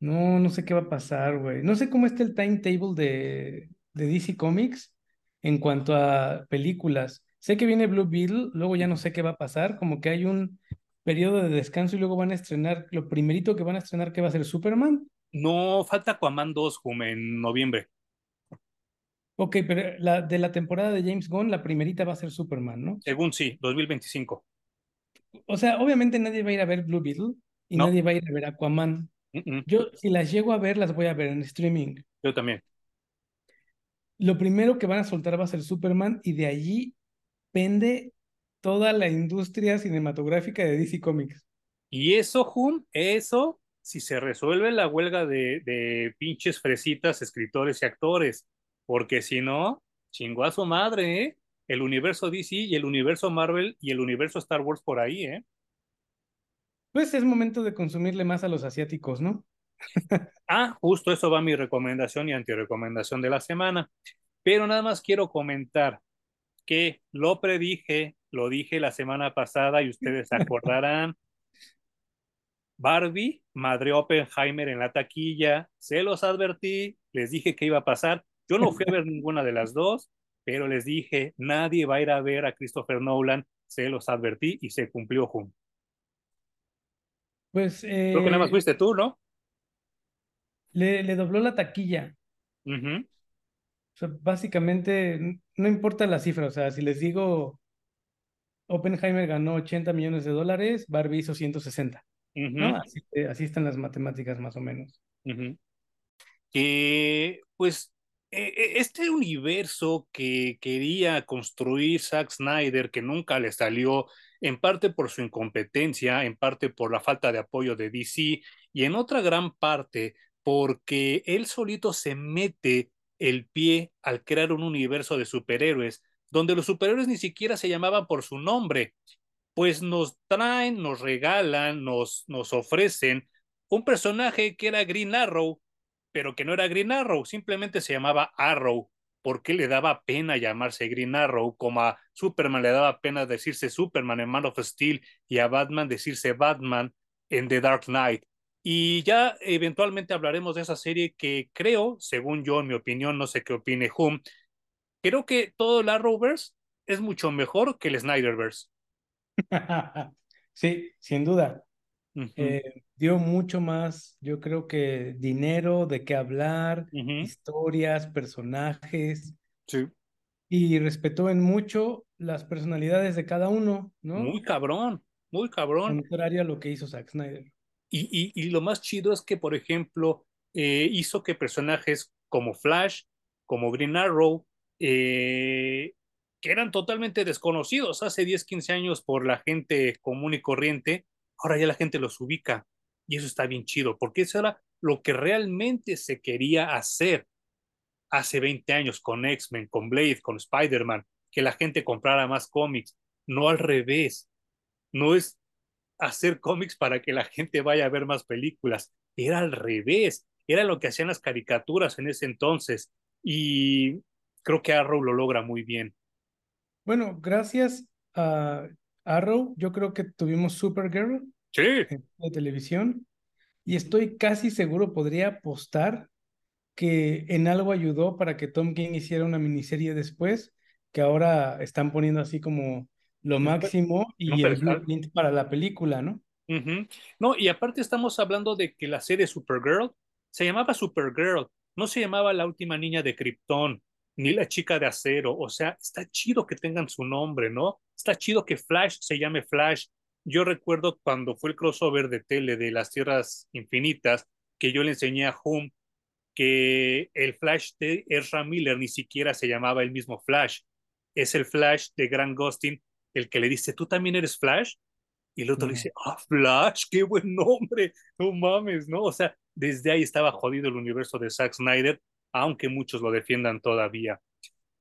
No, no sé qué va a pasar, güey. No sé cómo está el timetable de, de DC Comics en cuanto a películas. Sé que viene Blue Beetle, luego ya no sé qué va a pasar, como que hay un periodo de descanso y luego van a estrenar, lo primerito que van a estrenar que va a ser Superman. No, falta Aquaman 2 como en noviembre. Ok, pero la, de la temporada de James Gunn, la primerita va a ser Superman, ¿no? Según sí, 2025. O sea, obviamente nadie va a ir a ver Blue Beetle y No, nadie va a ir a ver Aquaman. Yo, si las llego a ver, las voy a ver en streaming. yo también. Lo primero que van a soltar va a ser Superman y de allí pende toda la industria cinematográfica de DC Comics. Y eso, Hum, eso, si se resuelve la huelga de, de pinches fresitas, escritores y actores, porque si no, chingó a su madre, ¿eh? El universo DC y el universo Marvel y el universo Star Wars por ahí, ¿eh? Pues es momento de consumirle más a los asiáticos, ¿no? Ah, justo eso va mi recomendación y antirecomendación de la semana. Pero nada más quiero comentar que lo predije, lo dije la semana pasada y ustedes se acordarán. Barbie, madre Oppenheimer en la taquilla, se los advertí, les dije que iba a pasar. Yo no fui a ver ninguna de las dos, pero les dije, nadie va a ir a ver a Christopher Nolan, se los advertí y se cumplió junto. Pues Creo que nada más eh, fuiste tú, ¿no? le, le dobló la taquilla. Ujú, O sea, básicamente, no importa la cifra. O sea, si les digo, Oppenheimer ganó 80 millones de dólares, Barbie hizo 160, ¿no? ujú, Así, eh, así están las matemáticas más o menos. ujú. que pues este universo que quería construir Zack Snyder, que nunca le salió, en parte por su incompetencia, en parte por la falta de apoyo de DC y en otra gran parte porque él solito se mete el pie al crear un universo de superhéroes, donde los superhéroes ni siquiera se llamaban por su nombre, pues nos traen, nos regalan, nos, nos ofrecen un personaje que era Green Arrow, pero que no era Green Arrow, simplemente se llamaba Arrow, porque le daba pena llamarse Green Arrow, como a Superman le daba pena decirse Superman en Man of Steel y a Batman decirse Batman en The Dark Knight. Y ya eventualmente hablaremos de esa serie que creo, según yo, en mi opinión, no sé qué opine Hum, creo que todo el Arrowverse es mucho mejor que el Snyderverse. sí, sin duda. Eh, dio mucho más, yo creo que dinero, de qué hablar, uh -huh. historias, personajes. Sí. Y respetó en mucho las personalidades de cada uno, ¿no? Muy cabrón, muy cabrón. Contrario a lo que hizo Zack Snyder. Y, y, y lo más chido es que, por ejemplo, eh, hizo que personajes como Flash, como Green Arrow, eh, que eran totalmente desconocidos hace 10, 15 años por la gente común y corriente, ahora ya la gente los ubica. Y eso está bien chido, porque eso era lo que realmente se quería hacer hace 20 años con X-Men, con Blade, con Spider-Man, que la gente comprara más cómics, no al revés. No es hacer cómics para que la gente vaya a ver más películas, era al revés, era lo que hacían las caricaturas en ese entonces y creo que Arrow lo logra muy bien. Bueno, gracias a Arrow, yo creo que tuvimos Supergirl sí. en la televisión y estoy casi seguro, podría apostar que en algo ayudó para que Tom King hiciera una miniserie después, que ahora están poniendo así como lo máximo y no, el blueprint para la película, ¿no? Uh -huh. No, y aparte estamos hablando de que la serie Supergirl se llamaba Supergirl, no se llamaba la última niña de Krypton, ni la chica de acero, o sea, está chido que tengan su nombre, ¿no? Está chido que Flash se llame Flash. Yo recuerdo cuando fue el crossover de tele de las Tierras Infinitas, que yo le enseñé a Hum que el Flash de Ezra Miller ni siquiera se llamaba el mismo Flash, es el Flash de Grant Gustin el que le dice, ¿tú también eres Flash? Y el otro le dice, ah, Flash, qué buen nombre, no mames, ¿no? O sea, desde ahí estaba jodido el universo de Zack Snyder, aunque muchos lo defiendan todavía.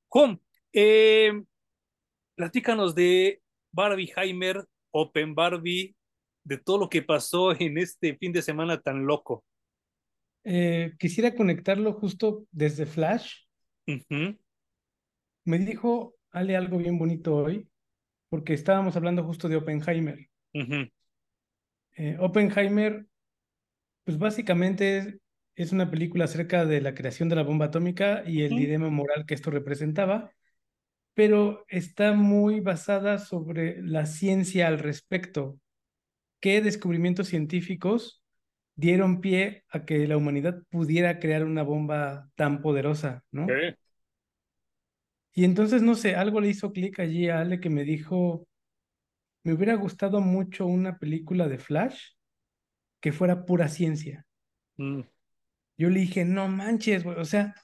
Juan, eh, platícanos de Barbie Heimer, Open Barbie, de todo lo que pasó en este fin de semana tan loco. Eh, quisiera conectarlo justo desde Flash. Uh -huh. Me dijo Ale algo bien bonito hoy, porque estábamos hablando justo de Oppenheimer. Uh -huh. eh, Oppenheimer, pues básicamente es, una película acerca de la creación de la bomba atómica y el dilema moral que esto representaba, pero está muy basada sobre la ciencia al respecto. ¿Qué descubrimientos científicos dieron pie a que la humanidad pudiera crear una bomba tan poderosa, ¿no? ¿Qué? Y entonces, no sé, algo le hizo clic allí a Ale que me dijo, me hubiera gustado mucho una película de Flash que fuera pura ciencia. Mm. Yo le dije, no manches, güey, o sea,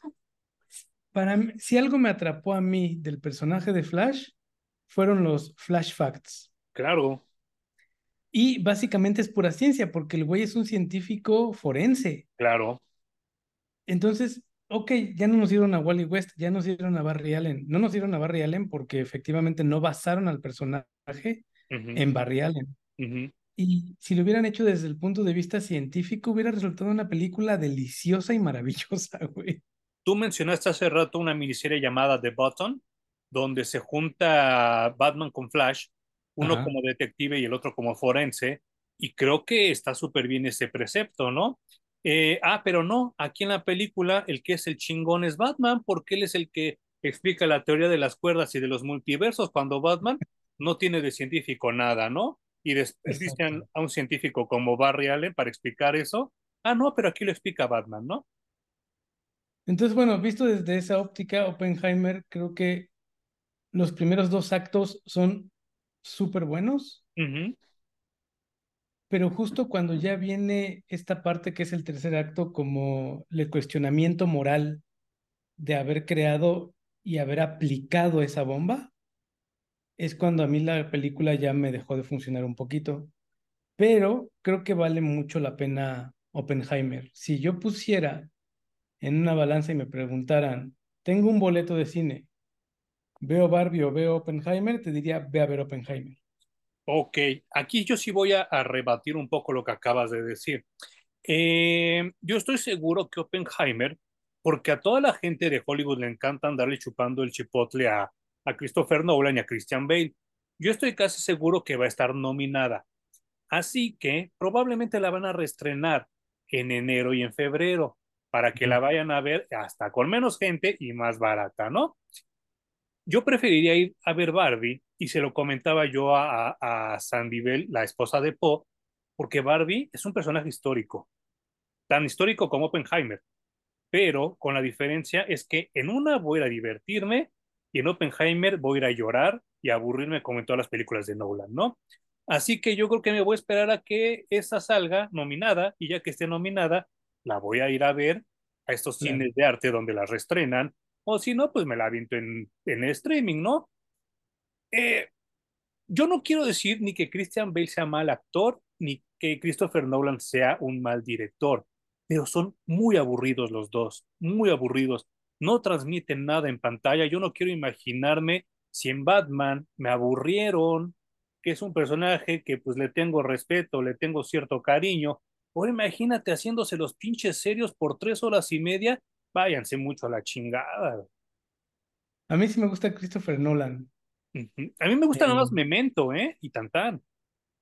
para mí, si algo me atrapó a mí del personaje de Flash, fueron los Flash Facts. Claro. Y básicamente es pura ciencia, porque el güey es un científico forense. Claro. Entonces, ok, ya no nos dieron a Wally West, ya nos dieron a Barry Allen. No nos dieron a Barry Allen porque efectivamente no basaron al personaje uh -huh. en Barry Allen. Uh -huh. Y si lo hubieran hecho desde el punto de vista científico, hubiera resultado una película deliciosa y maravillosa, güey. Tú mencionaste hace rato una miniserie llamada The Button, donde se junta Batman con Flash, uno Ajá. como detective y el otro como forense, y creo que está súper bien ese precepto, ¿no? Eh, ah, pero no, aquí en la película el que es el chingón es Batman, porque él es el que explica la teoría de las cuerdas y de los multiversos, cuando Batman no tiene de científico nada, ¿no? Y después dicen a un científico como Barry Allen para explicar eso. Ah, no, pero aquí lo explica Batman, ¿no? Entonces, bueno, visto desde esa óptica, Oppenheimer, creo que los primeros dos actos son súper buenos. Uh -huh. Pero justo cuando ya viene esta parte que es el tercer acto, como el cuestionamiento moral de haber creado y haber aplicado esa bomba, es cuando a mí la película ya me dejó de funcionar un poquito. Pero creo que vale mucho la pena Oppenheimer. Si yo pusiera en una balanza y me preguntaran, tengo un boleto de cine, veo Barbie o veo Oppenheimer, te diría, ve a ver Oppenheimer. Ok, aquí yo sí voy a, rebatir un poco lo que acabas de decir. Eh, yo estoy seguro que Oppenheimer, porque a toda la gente de Hollywood le encanta andarle chupando el chipotle a, a Christopher Nolan y a Christian Bale, yo estoy casi seguro que va a estar nominada. Así que probablemente la van a reestrenar en enero y en febrero para que la vayan a ver hasta con menos gente y más barata, ¿no? yo preferiría ir a ver Barbie y se lo comentaba yo a, a, Sandy Bell, la esposa de Poe, porque Barbie es un personaje histórico, tan histórico como Oppenheimer, pero con la diferencia es que en una voy a a divertirme y en Oppenheimer voy a ir a llorar y a aburrirme como en todas las películas de Nolan, ¿no? Así que yo creo que me voy a esperar a que esa salga nominada y ya que esté nominada, la voy a ir a ver a estos cines de arte donde la reestrenan o si no, pues me la aviento en, en streaming, ¿no? Eh, yo no quiero decir ni que Christian Bale sea mal actor, ni que Christopher Nolan sea un mal director, pero son muy aburridos los dos, muy aburridos. No transmiten nada en pantalla. Yo no quiero imaginarme si en Batman me aburrieron, que es un personaje que pues le tengo respeto, le tengo cierto cariño. O imagínate haciéndose los pinches serios por tres horas y media váyanse mucho a la chingada. A mí sí me gusta Christopher Nolan. A mí me gusta nada más Memento, ¿eh? Y Tantán.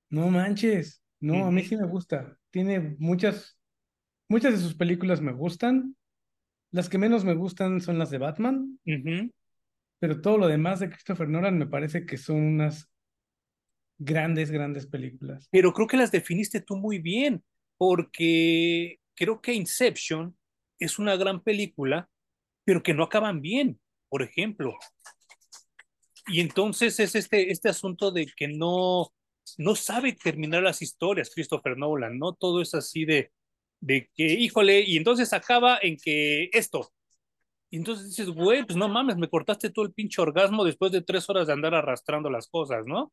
No manches. No, a mí sí me gusta. Tiene muchas, muchas de sus películas me gustan. Las que menos me gustan son las de Batman. Pero todo lo demás de Christopher Nolan me parece que son unas grandes, grandes películas. Pero creo que las definiste tú muy bien, porque creo que Inception es una gran película, pero que no acaban bien, por ejemplo. Y entonces es este, este asunto de que no, no sabe terminar las historias, Christopher Nolan, ¿no? Todo es así de, de que, híjole, y entonces acaba en que esto. Y entonces dices, güey, pues no mames, me cortaste todo el pinche orgasmo después de tres horas de andar arrastrando las cosas, ¿no?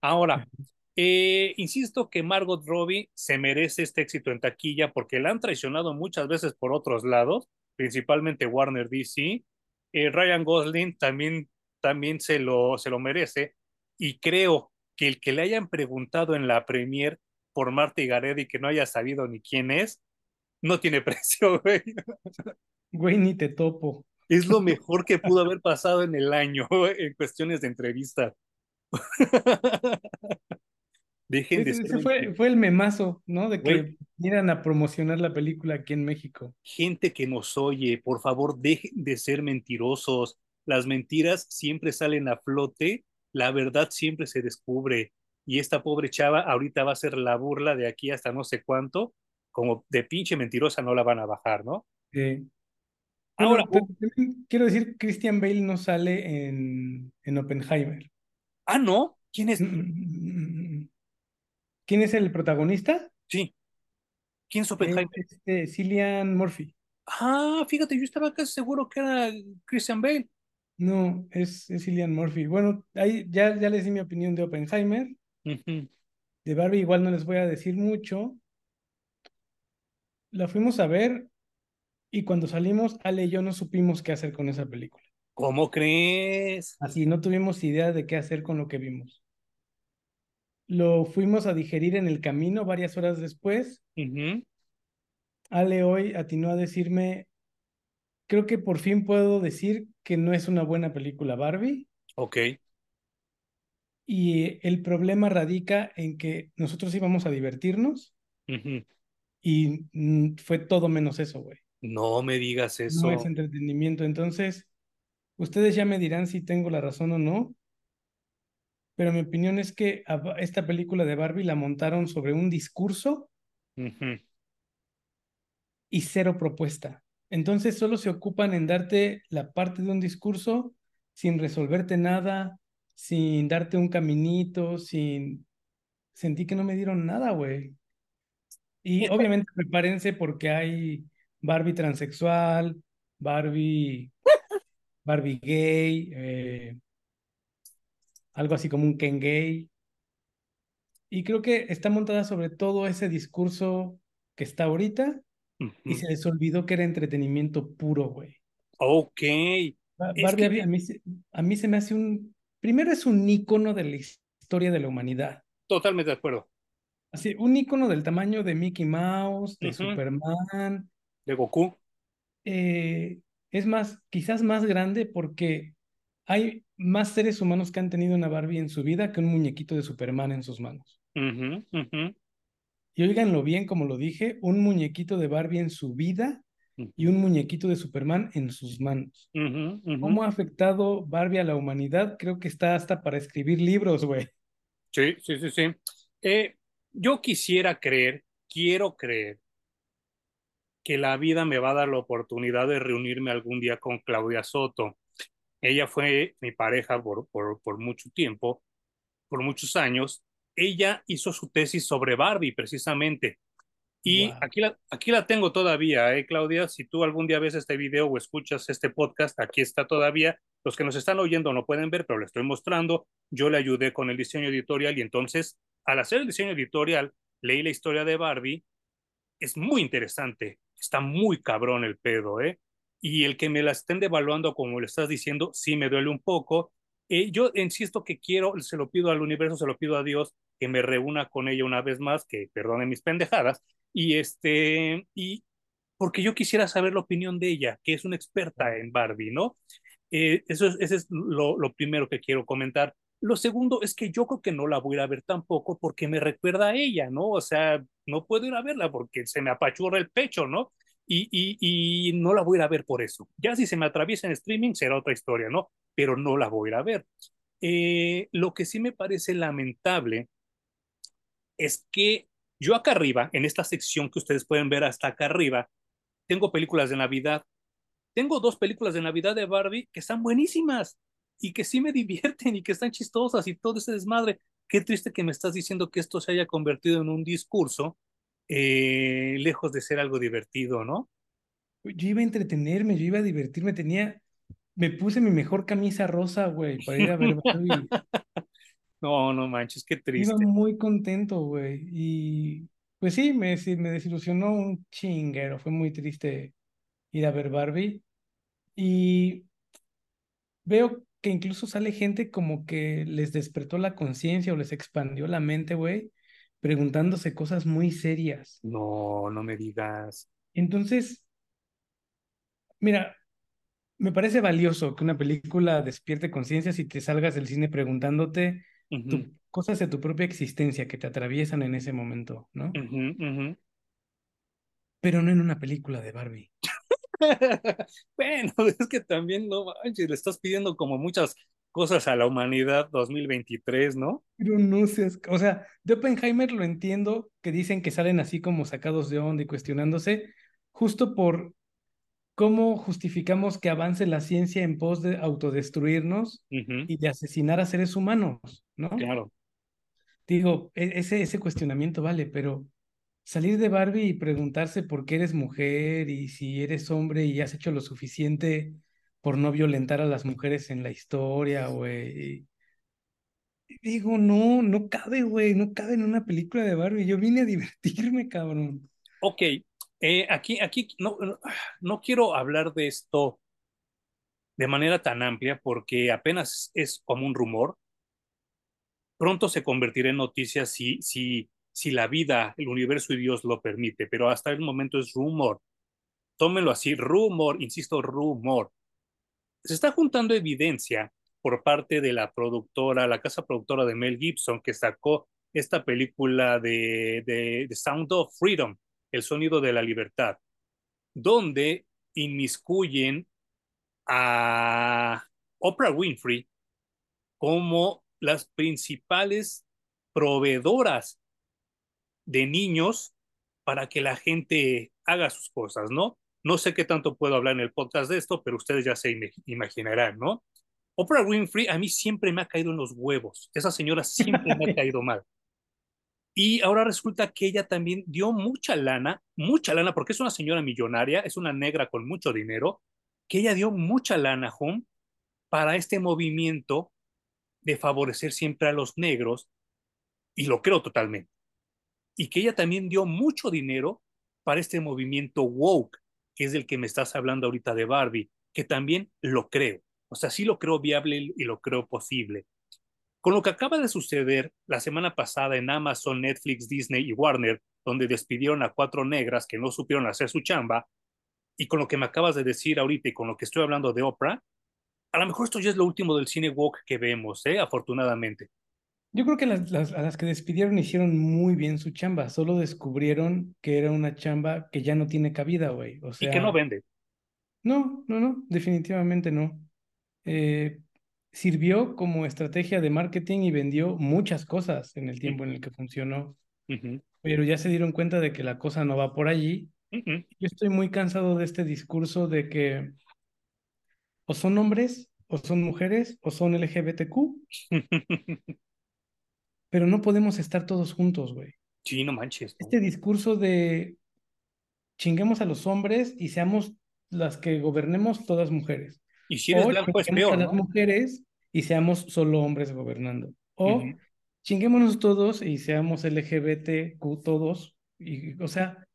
Ahora, eh, insisto que Margot Robbie se merece este éxito en taquilla porque la han traicionado muchas veces por otros lados, principalmente Warner DC. Eh, Ryan Gosling también, también se, lo, se lo merece y creo que el que le hayan preguntado en la premier por Marta Gareda y que no haya sabido ni quién es, no tiene precio, güey. Güey, ni te topo. Es lo mejor que pudo haber pasado en el año en cuestiones de entrevista. Dejen de ese fue, fue, el memazo, ¿no? De que vinieran a promocionar la película aquí en México. Gente que nos oye, por favor, dejen de ser mentirosos. Las mentiras siempre salen a flote, la verdad siempre se descubre. Y esta pobre chava ahorita va a ser la burla de aquí hasta no sé cuánto, como de pinche mentirosa no la van a bajar, ¿no? Sí. Ahora, quiero decir, Christian Bale no sale en, en Oppenheimer. Ah, ¿no? ¿Quién es? Mm, mm, mm, ¿Quién es el protagonista? Sí. ¿Quién es Oppenheimer? Este, Cillian Murphy. Ah, fíjate, yo estaba casi seguro que era Christian Bale. No, es, es Cillian Murphy. Bueno, ahí ya, ya les di mi opinión de Oppenheimer. De Barbie igual no les voy a decir mucho. La fuimos a ver y cuando salimos, Ale y yo no supimos qué hacer con esa película. ¿Cómo crees? Así, no tuvimos idea de qué hacer con lo que vimos lo fuimos a digerir en el camino varias horas después. Ale hoy atinó a decirme, creo que por fin puedo decir que no es una buena película Barbie. Ok. Y el problema radica en que nosotros íbamos a divertirnos y fue todo menos eso, güey. No me digas eso. No es entretenimiento. Entonces, ustedes ya me dirán si tengo la razón o no, pero mi opinión es que esta película de Barbie la montaron sobre un discurso y cero propuesta. Entonces solo se ocupan en darte la parte de un discurso sin resolverte nada, sin darte un caminito, sin... Sentí que no me dieron nada, güey. Y obviamente prepárense porque hay Barbie transexual, Barbie, Barbie gay, eh, algo así como un Ken Gay. Y creo que está montada sobre todo ese discurso que está ahorita y se les olvidó que era entretenimiento puro, güey. Ok. Barbie a, mí, a mí se me hace un... Primero es un ícono de la historia de la humanidad. Totalmente de acuerdo. Así, un ícono del tamaño de Mickey Mouse, de Superman. De Goku. Eh, es más, quizás más grande porque hay más seres humanos que han tenido una Barbie en su vida que un muñequito de Superman en sus manos. Y oiganlo bien, como lo dije, un muñequito de Barbie en su vida y un muñequito de Superman en sus manos. ¿Cómo ha afectado Barbie a la humanidad? Creo que está hasta para escribir libros, güey. Sí, sí, sí, sí. Eh, yo quisiera creer, quiero creer que la vida me va a dar la oportunidad de reunirme algún día con Claudia Soto. Ella fue mi pareja por, por, por mucho tiempo, por muchos años. Ella hizo su tesis sobre Barbie, precisamente. Y aquí, la, aquí la tengo todavía, ¿eh, Claudia? Si tú algún día ves este video o escuchas este podcast, aquí está todavía. Los que nos están oyendo no pueden ver, pero le estoy mostrando. Yo le ayudé con el diseño editorial y entonces, al hacer el diseño editorial, leí la historia de Barbie. Es muy interesante. Está muy cabrón el pedo, ¿eh? Y el que me la estén devaluando, como le estás diciendo, sí me duele un poco. Eh, yo insisto que quiero, se lo pido al universo, se lo pido a Dios, que me reúna con ella una vez más, que perdone mis pendejadas, y este, y porque yo quisiera saber la opinión de ella, que es una experta en Barbie, ¿no? Eh, eso es, ese es lo, lo, primero que quiero comentar. Lo segundo es que yo creo que no la voy a ir a ver tampoco porque me recuerda a ella, ¿no? O sea, no puedo ir a verla porque se me apachurra el pecho, ¿no? Y, y, y no la voy a ir a ver por eso. Ya si se me atraviesa en streaming será otra historia, ¿no? Pero no la voy a ir a ver. Eh, lo que sí me parece lamentable es que yo acá arriba, en esta sección que ustedes pueden ver hasta acá arriba, tengo películas de Navidad. Tengo dos películas de Navidad de Barbie que están buenísimas y que sí me divierten y que están chistosas y todo ese desmadre. Qué triste que me estás diciendo que esto se haya convertido en un discurso eh, lejos de ser algo divertido, ¿no? Yo iba a entretenerme, yo iba a divertirme, tenía, me puse mi mejor camisa rosa, güey, para ir a ver Barbie. No, no manches, qué triste. Iba muy contento, güey. Y pues sí, me, me desilusionó un chinguero. Fue muy triste ir a ver Barbie. Y veo que incluso sale gente como que les despertó la conciencia o les expandió la mente, güey, preguntándose cosas muy serias. No, no me digas. Entonces, mira, me parece valioso que una película despierte conciencia si te salgas del cine preguntándote cosas de tu propia existencia que te atraviesan en ese momento, ¿no? Pero no en una película de Barbie. bueno, es que también no manches, le estás pidiendo como muchas cosas a la humanidad 2023, ¿no? Pero no seas, o sea, de Oppenheimer lo entiendo, que dicen que salen así como sacados de onda y cuestionándose, justo por ¿Cómo justificamos que avance la ciencia en pos de autodestruirnos y de asesinar a seres humanos? ¿No? Claro. Digo, e, ese, ese cuestionamiento vale, pero salir de Barbie y preguntarse por qué eres mujer y si eres hombre y has hecho lo suficiente por no violentar a las mujeres en la historia, güey. Digo, no, no cabe, güey, no cabe en una película de Barbie. Yo vine a divertirme, cabrón. Ok, eh, aquí, aquí no, no quiero hablar de esto de manera tan amplia porque apenas es como un rumor. Pronto se convertirá en noticia si, si, si la vida, el universo y Dios lo permite, pero hasta el momento es rumor. Tómenlo así, rumor, insisto, rumor. Se está juntando evidencia por parte de la productora, la casa productora de Mel Gibson, que sacó esta película de, de, de Sound of Freedom, el sonido de la libertad, donde inmiscuyen a Oprah Winfrey como las principales proveedoras de niños para que la gente haga sus cosas, ¿no? No sé qué tanto puedo hablar en el podcast de esto, pero ustedes ya se imaginarán, ¿no? Oprah Winfrey a mí siempre me ha caído en los huevos. Esa señora siempre me ha caído mal. Y ahora resulta que ella también dio mucha lana, mucha lana, porque es una señora millonaria, es una negra con mucho dinero, que ella dio mucha lana, Home, para este movimiento de favorecer siempre a los negros, y lo creo totalmente. Y que ella también dio mucho dinero para este movimiento woke, que es del que me estás hablando ahorita de Barbie, que también lo creo. O sea, sí lo creo viable y lo creo posible. Con lo que acaba de suceder la semana pasada en Amazon, Netflix, Disney y Warner, donde despidieron a cuatro negras que no supieron hacer su chamba, y con lo que me acabas de decir ahorita y con lo que estoy hablando de Oprah, a lo mejor esto ya es lo último del cine woke que vemos, ¿eh? afortunadamente. Yo creo que las, las, a las que despidieron hicieron muy bien su chamba, solo descubrieron que era una chamba que ya no tiene cabida, güey. O Y que no sea, vende. no, no, no, definitivamente no. Eh, sirvió como estrategia de marketing y vendió muchas cosas en el tiempo en el que funcionó, ujú, pero ya se dieron cuenta de que la cosa no va por allí. Yo estoy muy cansado de este discurso de que o son hombres, o son mujeres, o son LGBTQ, pero no podemos estar todos juntos, güey. Sí, no manches, ¿no? Este discurso de chinguemos a los hombres y seamos las que gobernemos todas mujeres. Y si eres O blanco es chinguemos a peor, las ¿no? mujeres y seamos solo hombres gobernando. O chinguémonos todos y seamos LGBTQ todos. Y, o sea,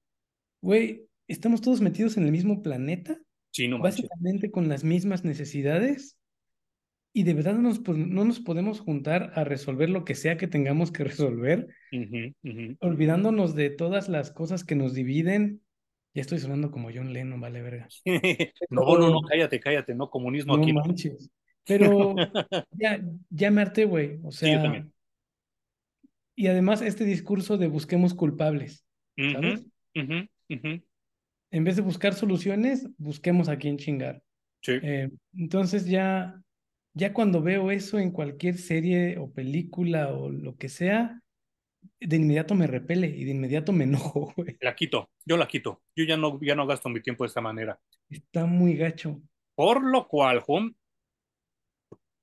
güey, estamos todos metidos en el mismo planeta, Sí, no manches. básicamente con las mismas necesidades. Y de verdad no nos, po- no nos podemos juntar a resolver lo que sea que tengamos que resolver, olvidándonos de todas las cosas que nos dividen. Ya estoy sonando como John Lennon, vale verga. No, no, no, cállate, cállate, no, comunismo no aquí no. manches. Pero ya, ya me harté, güey. O Sí, yo sea, también. y además este discurso de busquemos culpables, ¿sabes? En vez de buscar soluciones, busquemos a quién chingar. Sí. Eh, entonces ya, ya cuando veo eso en cualquier serie o película o lo que sea, de inmediato me repele y de inmediato me enojo, güey. La quito, yo la quito. Yo ya no, ya no gasto mi tiempo de esta manera. Está muy gacho. Por lo cual, Juan,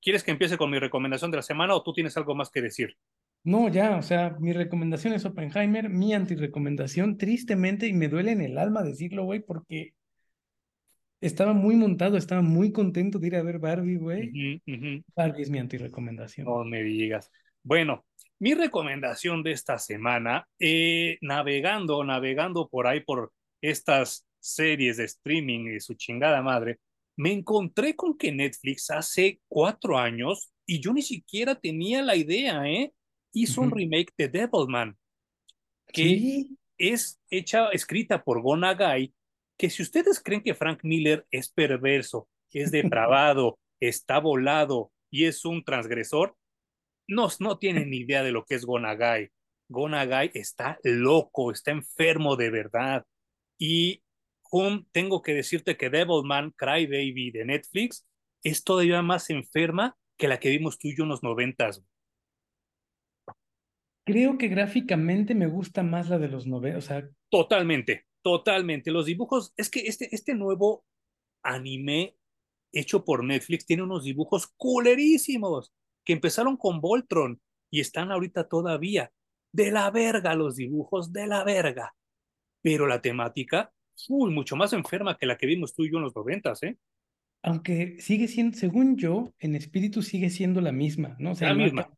¿quieres que empiece con mi recomendación de la semana o tú tienes algo más que decir? No, ya, o sea, mi recomendación es Oppenheimer, mi antirecomendación, tristemente, y me duele en el alma decirlo, güey, porque estaba muy montado, estaba muy contento de ir a ver Barbie, güey. Barbie es mi antirecomendación. No me digas. Bueno, mi recomendación de esta semana, eh, navegando, navegando por ahí por estas series de streaming y su chingada madre, me encontré con que Netflix hace cuatro años, y yo ni siquiera tenía la idea, ¿eh? Hizo un Ujú. remake de Devilman, que es hecha, escrita por Gonagai, que si ustedes creen que Frank Miller es perverso, es depravado, está volado y es un transgresor, no, no tienen ni idea de lo que es Gonagai. Gonagai está loco, está enfermo de verdad. Y Tengo que decirte que Devilman Crybaby de Netflix es todavía más enferma que la que vimos tú y yo en los noventas. creo que gráficamente me gusta más la de los 90, o sea, Totalmente, totalmente. Los dibujos, es que este, este nuevo anime hecho por Netflix tiene unos dibujos culerísimos que empezaron con Voltron y están ahorita todavía de la verga los dibujos, de la verga. Pero la temática, uy, mucho más enferma que la que vimos tú y yo en los noventas, ¿eh? aunque sigue siendo, según yo, en espíritu sigue siendo la misma, ¿no? O sea, La no misma.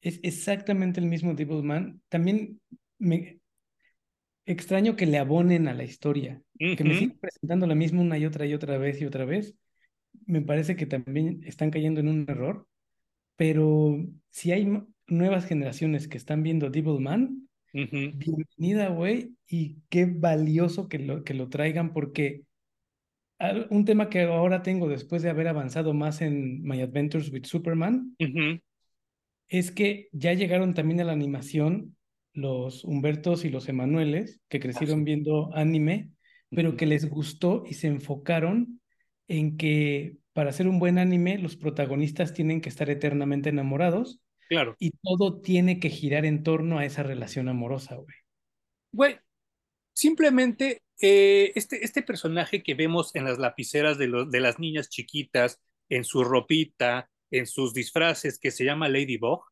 Es exactamente el mismo Devilman. También me extraño que le abonen a la historia, que me sigan presentando la misma una y otra y otra vez y otra vez. Me parece que también están cayendo en un error, pero si hay nuevas generaciones que están viendo Devilman, bienvenida, güey, y qué valioso que lo, que lo traigan porque un tema que ahora tengo después de haber avanzado más en My Adventures with Superman es que ya llegaron también a la animación los Humbertos y los Emanueles, que Ah, crecieron sí. viendo anime, pero que les gustó y se enfocaron en que para hacer un buen anime los protagonistas tienen que estar eternamente enamorados Claro. y todo tiene que girar en torno a esa relación amorosa, güey. Güey, simplemente eh, este, este personaje que vemos en las lapiceras de, los, de las niñas chiquitas, en su ropita, en sus disfraces, que se llama Ladybug,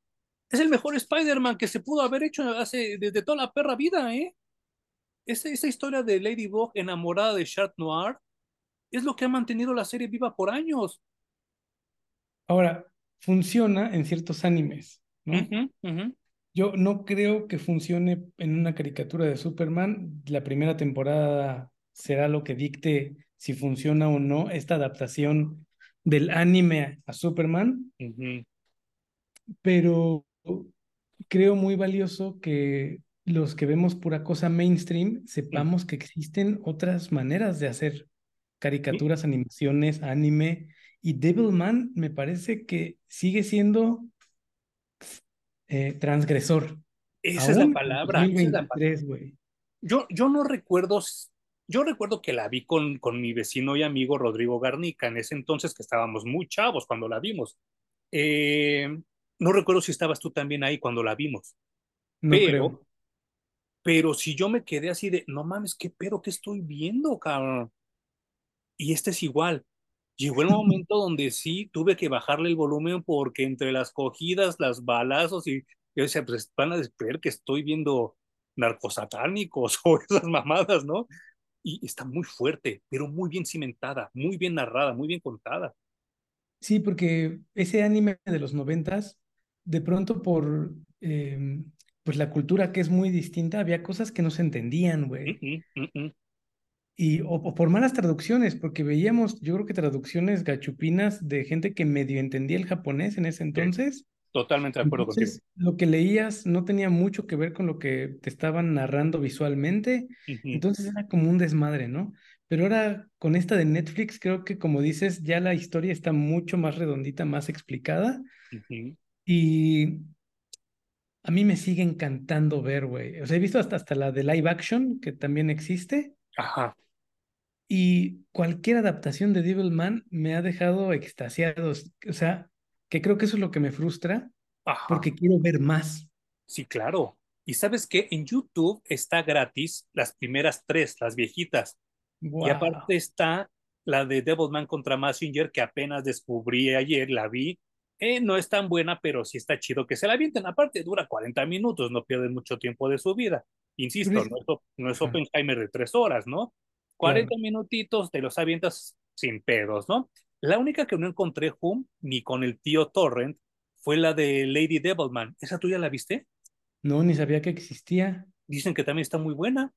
es el mejor Spider-Man que se pudo haber hecho hace, desde toda la perra vida, ¿eh? Esa, esa historia de Ladybug enamorada de Chat Noir es lo que ha mantenido la serie viva por años. Ahora, funciona en ciertos animes, ¿no? Yo no creo que funcione en una caricatura de Superman. La primera temporada será lo que dicte si funciona o no esta adaptación del anime a Superman, pero creo muy valioso que los que vemos pura cosa mainstream sepamos que existen otras maneras de hacer caricaturas, animaciones, anime, y Devilman me parece que sigue siendo eh, transgresor. Esa es la palabra. Yo, yo no recuerdo, yo recuerdo que la vi con, con mi vecino y amigo Rodrigo Garnica, en ese entonces que estábamos muy chavos cuando la vimos. Eh, no recuerdo si estabas tú también ahí cuando la vimos. No pero, creo. pero si yo me quedé así de, no mames, qué pedo que estoy viendo, cabrón. Y este es igual. Llegó el momento donde sí tuve que bajarle el volumen porque entre las cogidas, las balazos y yo decía, pues van a ver que estoy viendo narcosatánicos o esas mamadas, ¿no? Y está muy fuerte, pero muy bien cimentada, muy bien narrada, muy bien contada. Sí, porque ese anime de los noventas, de pronto por em, pues la cultura que es muy distinta, había cosas que no se entendían, güey. Y, o, por malas traducciones, porque veíamos, yo creo que traducciones gachupinas de gente que medio entendía el japonés en ese entonces. Totalmente de acuerdo contigo. Lo que leías no tenía mucho que ver con lo que te estaban narrando visualmente, entonces era como un desmadre, ¿no? Pero ahora con esta de Netflix, creo que como dices, ya la historia está mucho más redondita, más explicada. Y a mí me sigue encantando ver, güey. O sea, he visto hasta, hasta la de live action, que también existe. Ajá. Y cualquier adaptación de Devilman me ha dejado extasiado. O sea, que creo que eso es lo que me frustra, porque quiero ver más. Sí, claro. Y sabes que en YouTube está gratis las primeras tres, las viejitas. Y aparte está la de Devilman contra Messenger, que apenas descubrí ayer, la vi. Eh, no es tan buena, pero sí está chido que se la avienten. Aparte, dura 40 minutos, no pierden mucho tiempo de su vida. Insisto, no es, no es Oppenheimer de tres horas, ¿no? 40 minutitos te los avientas sin pedos, ¿no? La única que no encontré Hum ni con el tío Torrent fue la de Lady Devilman. ¿Esa tuya la viste? No, ni sabía que existía. Dicen que también está muy buena.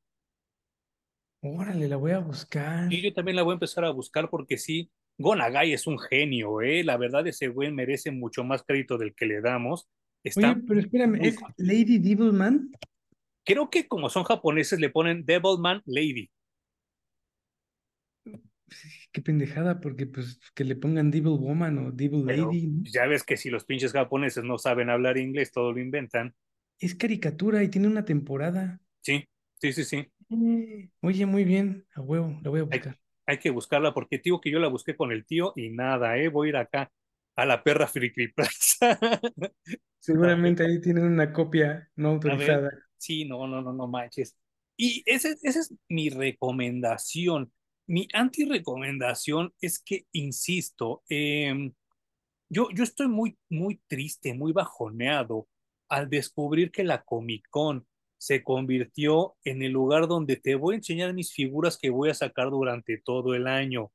Órale, la voy a buscar. Y yo también la voy a empezar a buscar porque sí, Gonagai es un genio, ¿eh? La verdad, ese güey merece mucho más crédito del que le damos. Oye, pero espérame, ¿es Lady Devilman? Creo que como son japoneses le ponen Devilman Lady qué pendejada, porque pues que le pongan Devil Woman o Devil Lady. Ya ves que si los pinches japoneses no saben hablar inglés, todo lo inventan. Es caricatura y tiene una temporada. Sí, sí, sí, sí. Eh, oye, muy bien, a huevo, la voy a buscar. Hay, que buscarla porque tío que yo la busqué con el tío y nada, eh, voy a ir acá a la perra Friki Seguramente ahí tienen una copia no autorizada. sí, no, no, no, no manches. Y esa es mi recomendación mi anti-recomendación es que, insisto, em, yo, yo estoy muy, muy triste, muy bajoneado al descubrir que la Comic Con se convirtió en el lugar donde te voy a enseñar mis figuras que voy a sacar durante todo el año.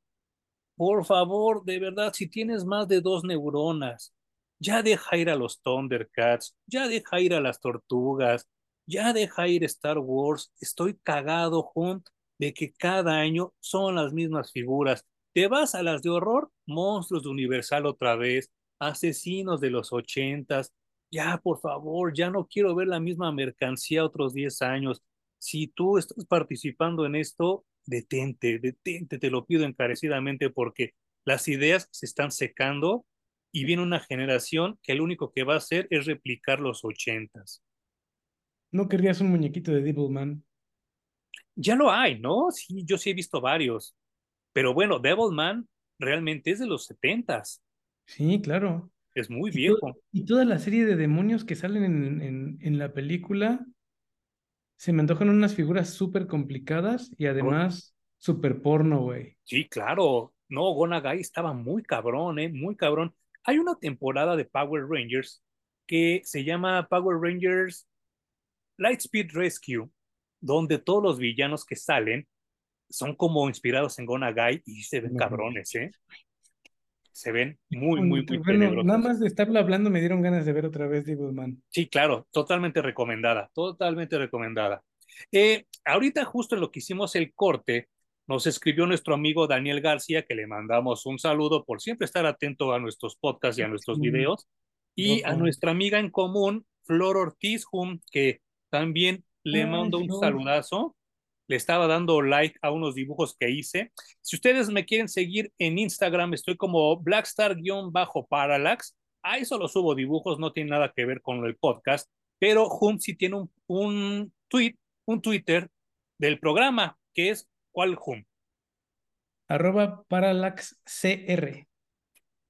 Por favor, de verdad, si tienes más de dos neuronas, ya deja ir a los Thundercats, ya deja ir a las tortugas, ya deja ir Star Wars. Estoy cagado, junto de que cada año son las mismas figuras. Te vas a las de horror, monstruos de Universal otra vez, asesinos de los ochentas. Ya, por favor, ya no quiero ver la misma mercancía otros 10 años. Si tú estás participando en esto, detente, detente, te lo pido encarecidamente porque las ideas se están secando y viene una generación que lo único que va a hacer es replicar los ochentas. ¿No querrías un muñequito de Devilman? Ya lo hay, ¿no? Sí, yo sí he visto varios. Pero bueno, Devilman realmente es de los setentas. Sí, claro. Es muy viejo. y toda la serie de demonios que salen en, en, en la película se me antojan unas figuras súper complicadas y además súper porno, güey. Sí, claro. No, Gonagai estaba muy cabrón, ¿eh? Muy cabrón. Hay una temporada de Power Rangers que se llama Power Rangers Lightspeed Rescue donde todos los villanos que salen son como inspirados en Gonagai y se ven cabrones, ¿eh? Se ven muy, muy, muy bueno, Nada más de estarlo hablando me dieron ganas de ver otra vez Devilman. Sí, claro, totalmente recomendada, totalmente recomendada. Eh, ahorita justo en lo que hicimos el corte, nos escribió nuestro amigo Daniel García, que le mandamos un saludo por siempre estar atento a nuestros podcasts y a nuestros videos, y a nuestra amiga en común, Flor Ortiz, que también le mando un saludazo. Le estaba dando like a unos dibujos que hice. Si ustedes me quieren seguir en Instagram, estoy como Blackstar-Parallax. Ahí solo subo dibujos, no tiene nada que ver con el podcast, pero Hum sí tiene un, un tweet, un Twitter del programa, que es ¿cuál Hum? Arroba parallaxcr.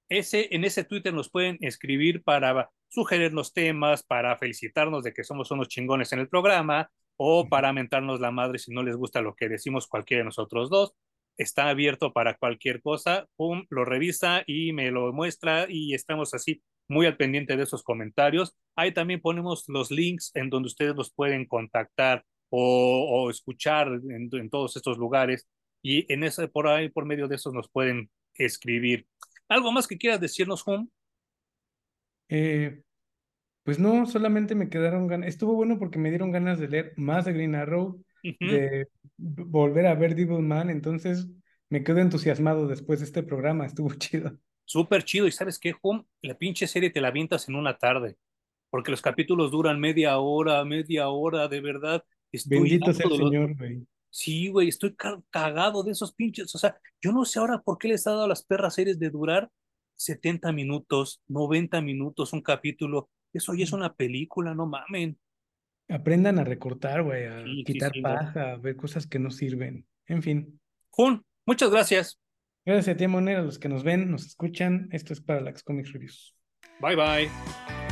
Ese, en ese Twitter nos pueden escribir para sugerirnos temas, para felicitarnos de que somos unos chingones en el programa, o para mentarnos la madre si no les gusta lo que decimos cualquiera de nosotros dos. Está abierto para cualquier cosa, pum, lo revisa y me lo muestra y estamos así muy al pendiente de esos comentarios. Ahí también ponemos los links en donde ustedes nos pueden contactar o, o escuchar en, en, todos estos lugares y en ese, por ahí, por medio de esos nos pueden escribir. ¿Algo más que quieras decirnos, Hum? Eh, pues no, solamente me quedaron ganas. Estuvo bueno porque me dieron ganas de leer más de Green Arrow, uh -huh. de volver a ver Devil Man. Entonces me quedo entusiasmado después de este programa. Estuvo chido. Súper chido. ¿Y sabes qué, Hum? La pinche serie te la avientas en una tarde. Porque los capítulos duran media hora, media hora, de verdad. Estoy Bendito sea el los... Señor, güey. Sí, güey, estoy cagado de esos pinches. O sea, yo no sé ahora por qué les ha dado a las perras series de durar 70 minutos, 90 minutos, un capítulo. Eso ya es una película, no mamen. Aprendan a recortar, güey, a sí, quitar sí, sí, paja, a ver cosas que no sirven. En fin. Jun, muchas gracias. Gracias a ti, Monera, a los que nos ven, nos escuchan. Esto es para Parallax Comics Reviews. Bye, bye.